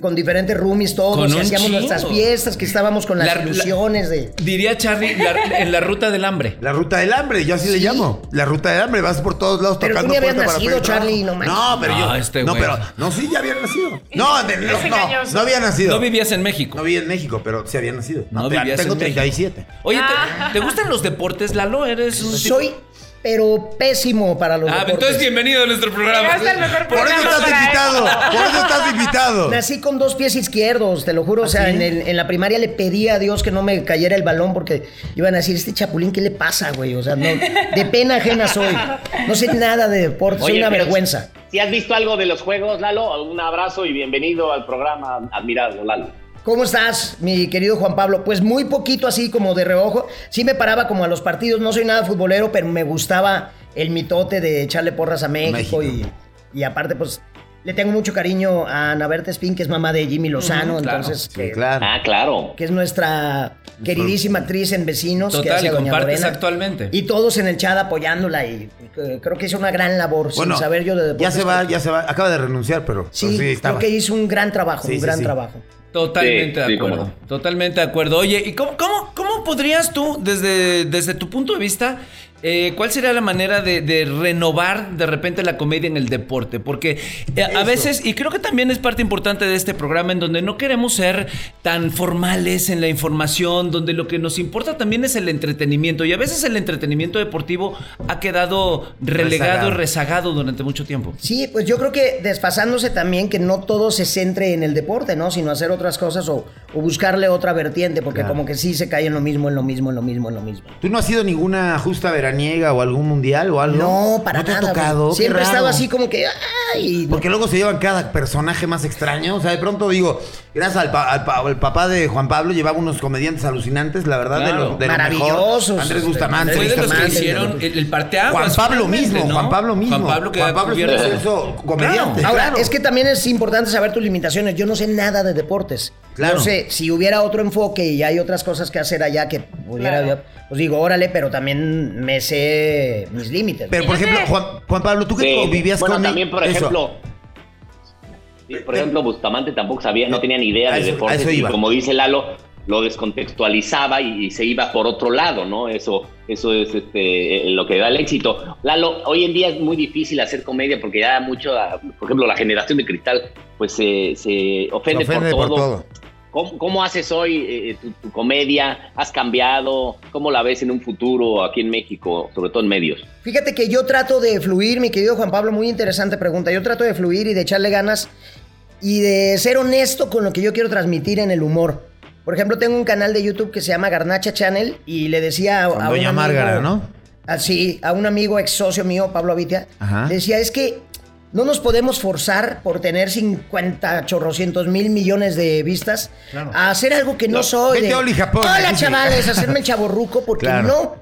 con diferentes roomies todos, y hacíamos nuestras fiestas, que estábamos con las ilusiones de... Diría Charlie, en la ruta del hambre. La ruta del hambre, yo así le llamo. La ruta del hambre, vas por todos lados pero tocando tú ni habías nacido, Charlie, no No, pero yo... Este no, pero... No, sí, ya había nacido. No, no, no, no había nacido. No vivías en México. No vivía en México, pero sí había nacido. No, vivías tengo en 37. Oye, ¿te, gustan los deportes, Lalo? ¿Eres un Soy pero pésimo para los Ah, entonces bienvenido a nuestro programa. Mejor Por eso programa estás para invitado. eso. Por eso estás invitado. Nací con dos pies izquierdos, te lo juro. O sea, en, el- en la primaria le pedí a Dios que no me cayera el balón porque iban a decir, este chapulín, ¿qué le pasa, güey? O sea, no, de pena ajena soy. No sé nada de deporte, soy una vergüenza. Si has visto algo de los juegos, Lalo, un abrazo y bienvenido al programa admirado, Lalo. ¿Cómo estás, mi querido Juan Pablo? Pues muy poquito así como de reojo. Sí me paraba como a los partidos, no soy nada futbolero, pero me gustaba el mitote de echarle porras a México, México. Y, y aparte pues le tengo mucho cariño a Ana Berta Spin, que es mamá de Jimmy Lozano, claro. entonces Sí, que, claro. Ah, claro. que es nuestra queridísima actriz en Vecinos, que Total, y compartes Lorena. actualmente. Y todos en el chat apoyándola y eh, creo que hizo una gran labor Bueno, sin saber yo de ya deportes. se va, ya se va. Acaba de renunciar, pero Sí, pero creo que hizo un gran trabajo, Sí, un sí, gran sí. trabajo. Totalmente Sí, de acuerdo. Totalmente de acuerdo. Oye, ¿y cómo, cómo, cómo podrías tú, desde, desde tu punto de vista, eh, cuál sería la manera de, de renovar de repente la comedia en el deporte? Porque eh, a veces, y creo que también es parte importante de este programa, en donde no queremos ser tan formales en la información, donde lo que nos importa también es el entretenimiento. Y a veces el entretenimiento deportivo ha quedado relegado Rezagado. y rezagado durante mucho tiempo. Sí, pues yo creo que desfasándose también que no todo se centre en el deporte, ¿no? Sino hacer otras cosas o, o buscarle otra vertiente, porque Claro. como que sí se cae en lo mismo, en lo mismo, en lo mismo, en lo mismo. ¿Tú no has ido a ninguna justa veraniega o algún mundial o algo? No, para ¿No te nada. ha tocado? Siempre he estado así como que, ay, Porque luego se llevan cada personaje más extraño. O sea, de pronto digo, gracias al, pa- al pa- al papá de Juan Pablo, llevaba unos comediantes alucinantes, la verdad, Claro. de lo, de lo Maravillosos, mejor. Andrés Bustamante. Fue de los que hicieron el, el parteaguas. Juan Pablo mismo, ¿no? Juan Pablo mismo. Juan Pablo que Juan Pablo es un cubierto- excelso comediante. Ahora, claro. es que también es importante saber tus limitaciones. Yo no sé nada de deportes. Claro. No sé, si hubiera otro enfoque y hay otras cosas que hacer allá que pudiera, Claro. pues digo, órale, pero también me sé mis límites. Pero, por ejemplo, Juan, Juan Pablo, tú que Sí. vivías bueno, con también, por eso. ejemplo, por ejemplo, Bustamante tampoco sabía, no tenía ni idea de deportes y como dice Lalo, lo descontextualizaba y, y se iba por otro lado, ¿no? Eso, eso es este, eh, lo que da el éxito. Lalo, hoy en día es muy difícil hacer comedia porque ya mucho, por ejemplo, la generación de cristal, pues se, se ofende, Se ofende por por todo. ¿Cómo, cómo haces hoy eh, tu, tu comedia? ¿Has cambiado? ¿Cómo la ves en un futuro aquí en México, sobre todo en medios? Fíjate que yo trato de fluir, mi querido Juan Pablo, muy interesante pregunta. Yo trato de fluir y de echarle ganas y de ser honesto con lo que yo quiero transmitir en el humor. Por ejemplo, tengo un canal de YouTube que se llama Garnacha Channel y le decía a, Con a un Doña amigo- Márgara, ¿no? Así, a un amigo ex socio mío, Pablo Avitia, Ajá. le decía, es que no nos podemos forzar por tener 50 chorrocientos mil millones de vistas a hacer algo que no, No, soy. vete de, a Oli Japón, Hola, chavales, hacerme el chaborruco porque Claro. no.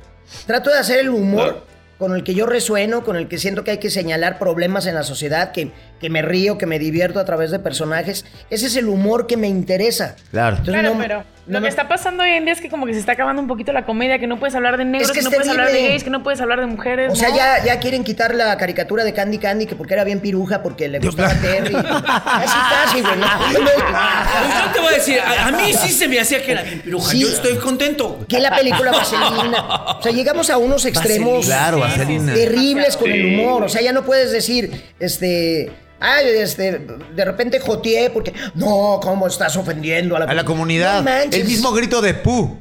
Trato de hacer el humor con el que yo resueno, con el que siento que hay que señalar problemas en la sociedad, que, que me río, que me divierto a través de personajes. Ese es el humor que me interesa. Claro. Entonces, Claro, no- pero no lo me- que está pasando hoy en día es que como que se está acabando un poquito la comedia, que no puedes hablar de negros, Es que que, no es puedes hablar de gays, que no puedes hablar de mujeres. O sea, ¿no? ya, ya quieren quitar la caricatura de Candy Candy, que porque era bien piruja, porque le gustaba Terry. Casi, casi, güey. ¿no? Pues yo te voy a decir, a, a mí sí se me hacía que era bien piruja. Sí. Yo estoy contento. Que la película Vaselina. O sea, llegamos a unos extremos Claro, Vaselina. terribles con el humor. O sea, ya no puedes decir, este. Ay, este, de repente joteé porque. No, ¿cómo estás ofendiendo a la, A la comunidad. No manches. el mismo grito de Pu.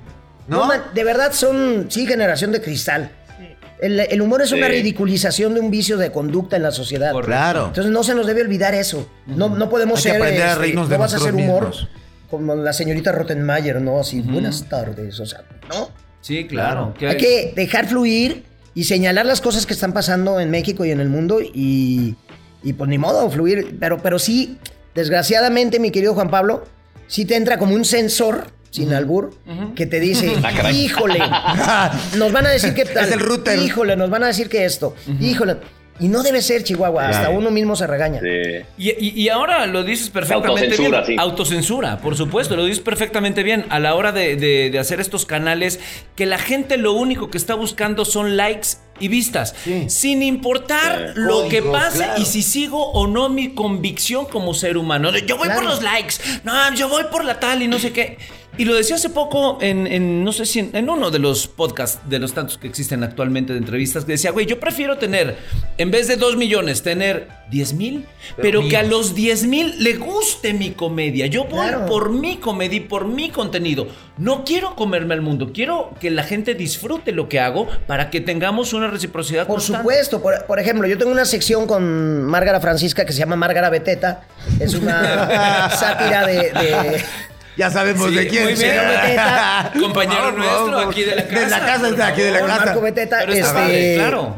No, ¿No? man, de verdad son, sí, generación de cristal. El, el humor es una ridiculización de un vicio de conducta en la sociedad. Claro. Entonces no se nos debe olvidar eso. No, no podemos Hay que ser. aprender a este, no vas a hacer humor mismos. como la señorita Rottenmeier, ¿no? Así, buenas tardes. O sea, ¿no? Sí, claro. Que- Hay que dejar fluir y señalar las cosas que están pasando en México y en el mundo y, y pues ni modo, fluir. Pero, pero sí, desgraciadamente, mi querido Juan Pablo, sí te entra como un sensor, sin albur, que te dice, híjole, nos van a decir que tal, Es el router. híjole, nos van a decir que esto, híjole. Y no debe ser, Chihuahua, hasta uno mismo se regaña. Sí. Y, y- y ahora lo dices perfectamente Autocensura, bien. sí. Autocensura, por supuesto, lo dices perfectamente bien. A la hora de, de- de hacer estos canales, que la gente lo único que está buscando son likes y vistas. Sí. Sin importar Sí. lo que pase claro. y si sigo o no mi convicción como ser humano. De, Yo voy Claro. por los likes, no, yo voy por la tal y no sé qué. Y lo decía hace poco en, en, no sé si en, en uno de los podcasts, de los tantos que existen actualmente de entrevistas, que decía, güey, yo prefiero tener, en vez de 2 millones, tener 10 mil, pero, que a los 10 mil le guste mi comedia. Yo voy Claro. por mi comedia y por mi contenido. No quiero comerme al mundo, quiero que la gente disfrute lo que hago para que tengamos una reciprocidad. Por supuesto, por, ejemplo, yo tengo una sección con Márgara Francisca que se llama Márgara Beteta. Es una sátira de, Ya sabemos de quién. Muy bien. Beteta. Compañero nuestro, aquí de la casa. De la casa, de aquí de la casa. Marco Beteta, este, claro.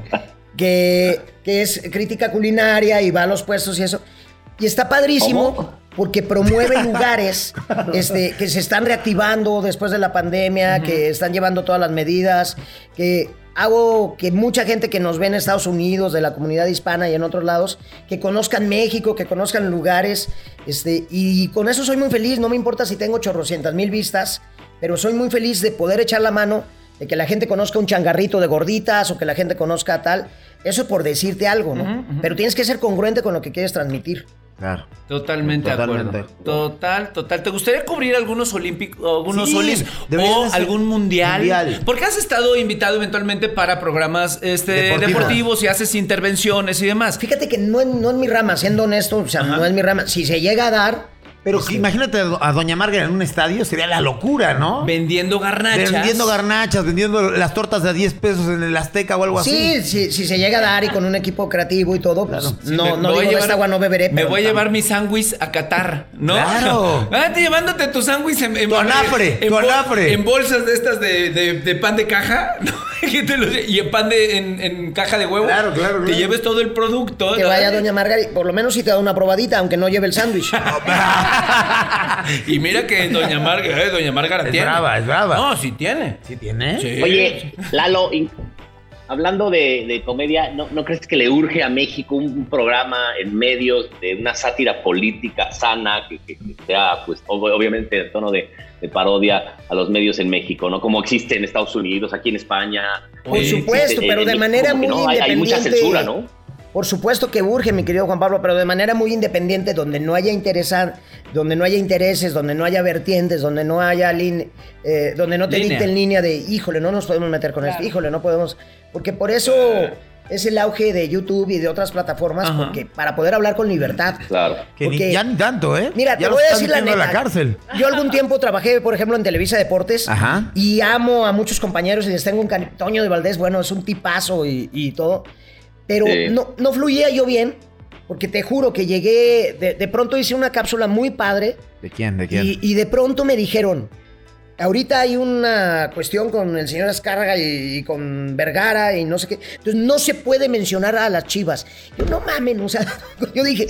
Que, que es crítica culinaria y va a los puestos y eso. Y está padrísimo porque promueve lugares este, que se están reactivando después de la pandemia, que están llevando todas las medidas, que hago que mucha gente que nos ve en Estados Unidos, de la comunidad hispana y en otros lados, que conozcan México, que conozcan lugares, este, y con eso soy muy feliz, no me importa si tengo chorrocientas mil vistas, pero soy muy feliz de poder echar la mano, de que la gente conozca un changarrito de gorditas o que la gente conozca tal, eso por decirte algo, ¿no? Pero tienes que ser congruente con lo que quieres transmitir. Claro. Totalmente, de acuerdo. Total, total. ¿Te gustaría cubrir algunos olímpicos, algunos solis o algún mundial? Porque has estado invitado eventualmente para programas este, deportivos y haces intervenciones y demás. Fíjate que no, no es mi rama, siendo honesto, o sea, no es mi rama. Si se llega a dar, pero imagínate a Doña Marga en un estadio, sería la locura, ¿no? Vendiendo garnachas. Vendiendo garnachas, vendiendo las tortas de 10 pesos en el Azteca o algo así. Sí, si se llega a dar y con un equipo creativo y todo, pues no, no digo esta agua no beberé. Me voy a llevar mi sándwich a Qatar, ¿no? Claro. Ah, llevándote tu sándwich en, en, en, bolsas de estas de, de, pan de caja, y en pan de en, caja de huevo. Claro, claro, Te lleves todo el producto. Que vaya Doña Marga, por lo menos si te da una probadita, aunque no lleve el sándwich. y mira que Doña Marga, eh, Doña Marga es tiene. brava, es brava. No, sí tiene. ¿Sí tiene? Oye, Lalo, hablando de, comedia, ¿no, crees que le urge a México un, programa en medios de una sátira política sana que, sea, pues, obviamente en tono de, parodia a los medios en México, ¿no? Como existe en Estados Unidos, aquí en España. Por supuesto, pero de manera muy independiente. hay mucha censura, ¿no? Por supuesto que urge, mi querido Juan Pablo, pero de manera muy independiente, donde no haya donde no haya intereses, donde no haya vertientes, donde no haya eh, donde no te en línea de, híjole, no nos podemos meter con esto, híjole, no podemos, porque por eso es el auge de YouTube y de otras plataformas, porque para poder hablar con libertad. Claro. Que ni, ya ni tanto, ¿eh? Mira, te voy a decir la neta. la cárcel. Yo algún tiempo trabajé, por ejemplo, en Televisa Deportes y amo a muchos compañeros y les tengo un Toño de Valdés, bueno, es un tipazo y, y todo. Pero no, no fluía yo bien, porque te juro que llegué, de, pronto hice una cápsula muy padre. ¿De quién? ¿De quién? Y, de pronto me dijeron, ahorita hay una cuestión con el señor Azcárraga y, con Vergara y no sé qué. Entonces no se puede mencionar a las chivas. Yo no mamen, o sea, yo dije,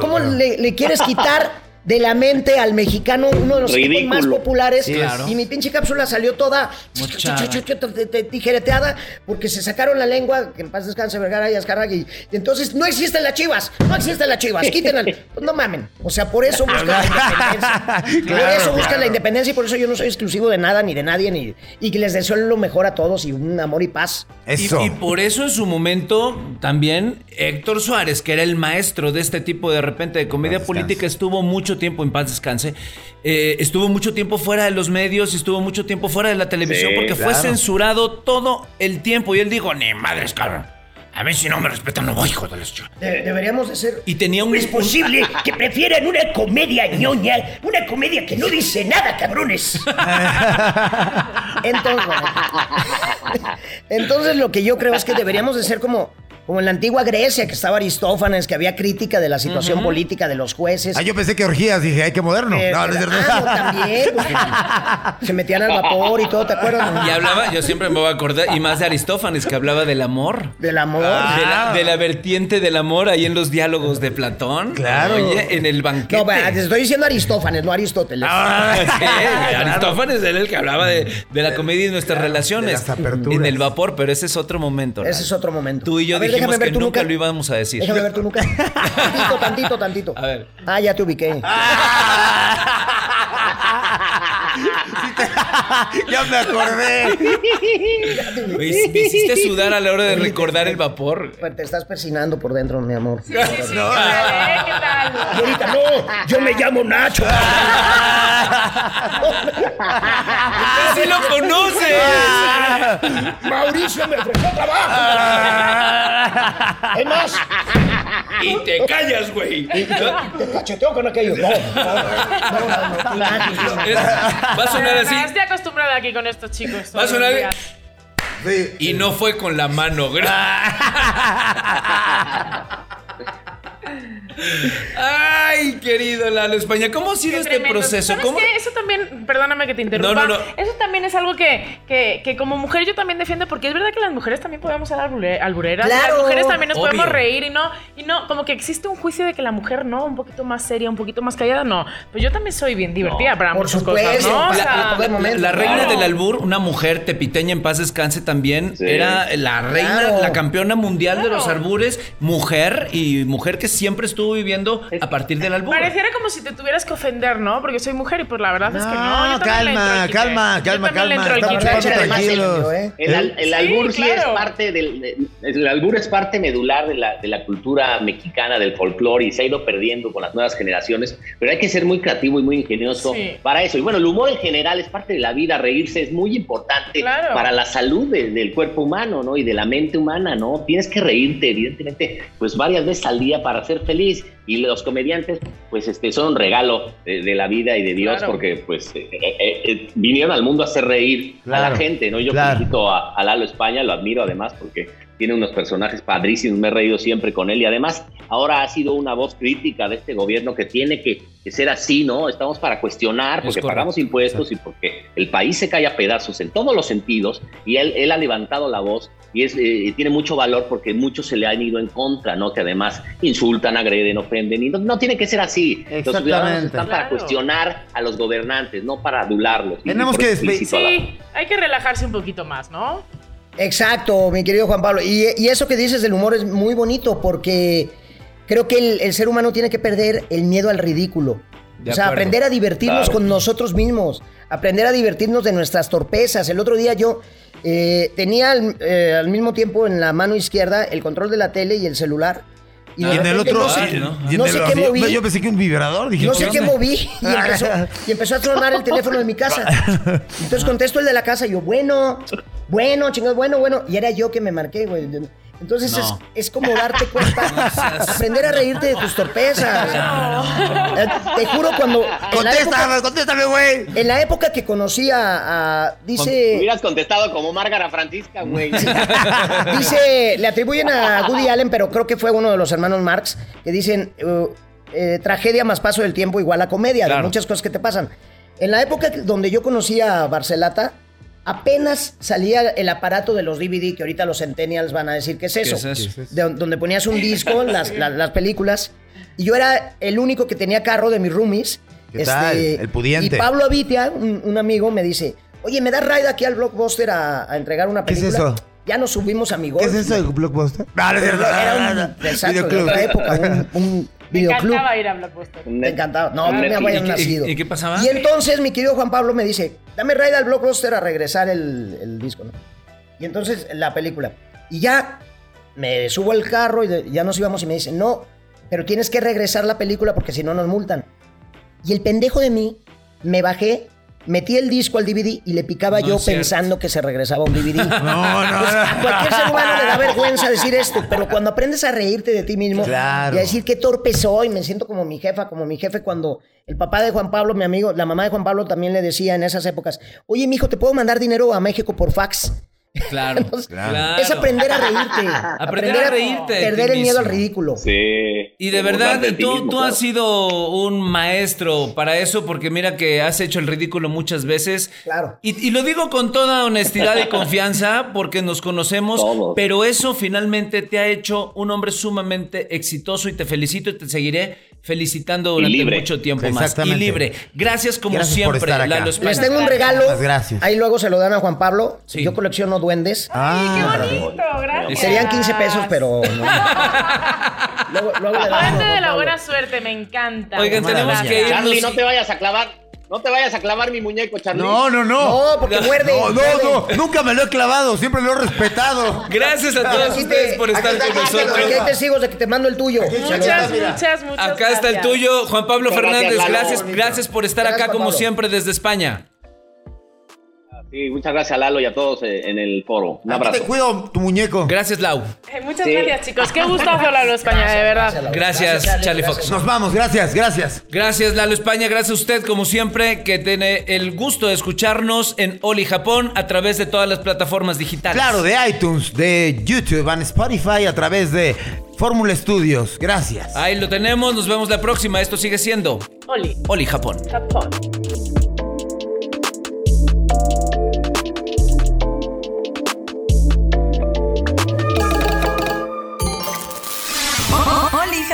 ¿cómo, le, le, quieres quitar de la mente al mexicano, uno de los equipos más populares. Y mi pinche cápsula salió toda tijereteada porque se sacaron la lengua, que en paz descanse Vergara y Azcarraga. Y, entonces no existen las chivas, no existen las chivas, quítenlas. Pues no mamen. O sea, por eso buscan la independencia. por eso buscan la independencia y por eso yo no soy exclusivo de nada ni de nadie. Ni, y que les deseo lo mejor a todos y un amor y paz. Eso. Y, por eso en su momento también Héctor Suárez, que era el maestro de este tipo de repente de comedia política, estuvo mucho tiempo, en paz descanse, eh, estuvo mucho tiempo fuera de los medios, estuvo mucho tiempo fuera de la televisión porque fue censurado todo el tiempo. Y él dijo, ni madres, cabrón. A mí si no me respetan no voy, hijo de los Deberíamos de ser... Y tenía un... es posible que prefieran una comedia ñoña, una comedia que no dice nada, cabrones. Entonces, Entonces lo que yo creo es que deberíamos de ser como como en la antigua Grecia, que estaba Aristófanes, que había crítica de la situación política de los jueces. Ah, yo pensé que orgías, dije, ay, qué moderno. Eh, no, no es también. se metían al vapor y todo, ¿te acuerdas? Y hablaba, yo siempre me voy a acordar, y más de Aristófanes, que hablaba del amor. Del amor. de, la, vertiente del amor ahí en los diálogos de Platón. Claro. Oye, en el banquete. No, te estoy diciendo Aristófanes, no Aristóteles. Ah, sí, Aristófanes era el que hablaba de, la comedia y nuestras relaciones. En el vapor, pero ese es otro momento. Ese es otro momento. Tú y yo dijimos ver que tu nunca lo íbamos a decir. Déjame ver tu nuca. tantito, tantito, tantito. A ver. Ah, ya te ubiqué. ya me acordé. Me, hiciste sudar a la hora de recordar el vapor. Pues te estás persinando por dentro, mi amor. no. ¿Qué tal? ahorita, no, yo me llamo Nacho. ¡Sí lo conoces! Mauricio me ofreció trabajo. Es más. Y te callas, güey. Te cacheteo con aquello. No, no, no, no. Va a sonar así. Acostumbrada aquí con estos chicos. Va a sonar. Y no fue con la mano. Ay, querido Lalo España, ¿cómo ha sido este proceso? ¿Sabes Qué? Eso también, perdóname que te interrumpa. No, no, no. Eso también es algo que, que, que, como mujer yo también defiendo, porque es verdad que las mujeres también podemos ser albureras. Claro, las mujeres también nos podemos reír y no, y no, como que existe un juicio de que la mujer no, un poquito más seria, un poquito más callada, no. Pues yo también soy bien divertida para por muchas cosas, ¿no? La, reina del albur, una mujer tepiteña en paz descanse también, era la reina, la campeona mundial de los albures, mujer y mujer que siempre estuvo viviendo a partir del albur. Pareciera como si te tuvieras que ofender, ¿no? Porque soy mujer y pues la verdad es que no. Yo calma, calma, calma, calma. El, el albur sí, es parte del. El albur es parte medular de la, de la cultura mexicana, del folclore y se ha ido perdiendo con las nuevas generaciones. Pero hay que ser muy creativo y muy ingenioso para eso. Y bueno, el humor en general es parte de la vida. Reírse es muy importante para la salud del cuerpo humano, ¿no? Y de la mente humana, ¿no? Tienes que reírte, evidentemente, pues varias veces al día para ser feliz y los comediantes pues este son un regalo de, la vida y de Dios porque pues eh, eh, eh, vinieron al mundo a hacer reír a la gente, ¿no? Yo felicito a, a, Lalo España, lo admiro además porque tiene unos personajes padrísimos, me he reído siempre con él y además ahora ha sido una voz crítica de este gobierno que tiene que, ser así, ¿no? Estamos para cuestionar porque pagamos impuestos y porque el país se cae a pedazos en todos los sentidos y él, él ha levantado la voz y es, eh, tiene mucho valor porque muchos se le han ido en contra, ¿no? Que además insultan, agreden, ofenden y no, tiene que ser así. Los ciudadanos están para cuestionar a los gobernantes, no para adularlos. Tenemos que Sí, hay que relajarse un poquito más, ¿no? Exacto, mi querido Juan Pablo. Y, eso que dices del humor es muy bonito porque creo que el, ser humano tiene que perder el miedo al ridículo. o sea, aprender a divertirnos con nosotros mismos, aprender a divertirnos de nuestras torpezas. El otro día yo eh, tenía eh, al mismo tiempo en la mano izquierda el control de la tele y el celular. Y, en el otro, no sé, no, sé qué moví. Yo pensé que un vibrador. Dije, no sé qué moví. Y empezó, y empezó, a tronar el teléfono de mi casa. Entonces contesto el de la casa. Y yo, bueno, bueno, chingados, bueno, bueno. Y era yo que me marqué, güey. Entonces es, es, como darte cuenta, aprender a reírte de tus torpezas. Eh, te juro cuando... Contéstame, contéstame, güey. En la época que conocí a... dice... Hubieras contestado como Márgara Francisca, güey. dice, le atribuyen a Woody Allen, pero creo que fue uno de los hermanos Marx, que dicen, uh, eh, tragedia más paso del tiempo igual a comedia, de muchas cosas que te pasan. En la época donde yo conocí a Barcelata, apenas salía el aparato de los DVD, que ahorita los centennials van a decir que es eso. donde ponías un disco, las, las, películas. Y yo era el único que tenía carro de mis roomies. Este, el pudiente. Y Pablo Avitia, un, amigo, me dice, oye, ¿me das ride aquí al Blockbuster a, entregar una película? ¿Qué es eso? Ya nos subimos a mi ¿Qué es eso de Blockbuster? Era un, exacto, de otra época, un me encantaba ir a Blockbuster. Me encantaba. No, no me habían nacido. ¿Y qué pasaba? Y entonces mi querido Juan Pablo me dice, dame raid al Blockbuster a regresar el, el disco, ¿no? Y entonces la película. Y ya me subo al carro y ya nos íbamos y me dice, no, pero tienes que regresar la película porque si no nos multan. Y el pendejo de mí, me bajé metí el disco al DVD y le picaba yo pensando que se regresaba un DVD. No, no, pues, A cualquier ser humano le da vergüenza decir esto, pero cuando aprendes a reírte de ti mismo y a decir qué torpe soy, me siento como mi jefa, como mi jefe cuando el papá de Juan Pablo, mi amigo, la mamá de Juan Pablo también le decía en esas épocas, oye, mijo, ¿te puedo mandar dinero a México por fax? Claro, Es aprender a reírte. aprender, a reírte. perder el miedo al ridículo. Sí. Y de verdad, tú, tú has sido un maestro para eso, porque mira que has hecho el ridículo muchas veces. Claro. Y, lo digo con toda honestidad y confianza, porque nos conocemos, pero eso finalmente te ha hecho un hombre sumamente exitoso y te felicito y te seguiré felicitando durante mucho tiempo más. Y libre. Gracias como siempre, Lalo Les tengo un regalo. Gracias. Ahí luego se lo dan a Juan Pablo. Yo colecciono duendes. Ah, qué bonito, gracias. Serían 15 pesos, pero. luego, luego le Duende de la buena suerte, me encanta. Oigan, tenemos que ir. Charlie, no te vayas a clavar. No te vayas a clavar mi muñeco, Charlie. No, no, no. No, porque muerde. No, no, no. Nunca me lo he clavado. Siempre lo he respetado. Gracias a todos ustedes por estar con nosotros. Aquí hay testigos de que te mando el tuyo. Muchas, muchas, muchas Acá está el tuyo, Juan Pablo Fernández. Gracias, gracias por estar acá como siempre desde España. Sí, muchas gracias Lalo y a todos eh, en el foro. Un abrazo. Te cuido tu muñeco. Gracias, Lau. Eh, muchas gracias, chicos. Qué gustazo Lalo España, de verdad. Gracias, Charlie Fox. Nos vamos, gracias, gracias. Gracias, Lalo España. Gracias a usted, como siempre, que tiene el gusto de escucharnos en Oli Japón a través de todas las plataformas digitales. Claro, de iTunes, de YouTube, en Spotify, a través de Fórmula Studios. Gracias. Ahí lo tenemos. Nos vemos la próxima. Esto sigue siendo Oli. Oli Japón. Japón.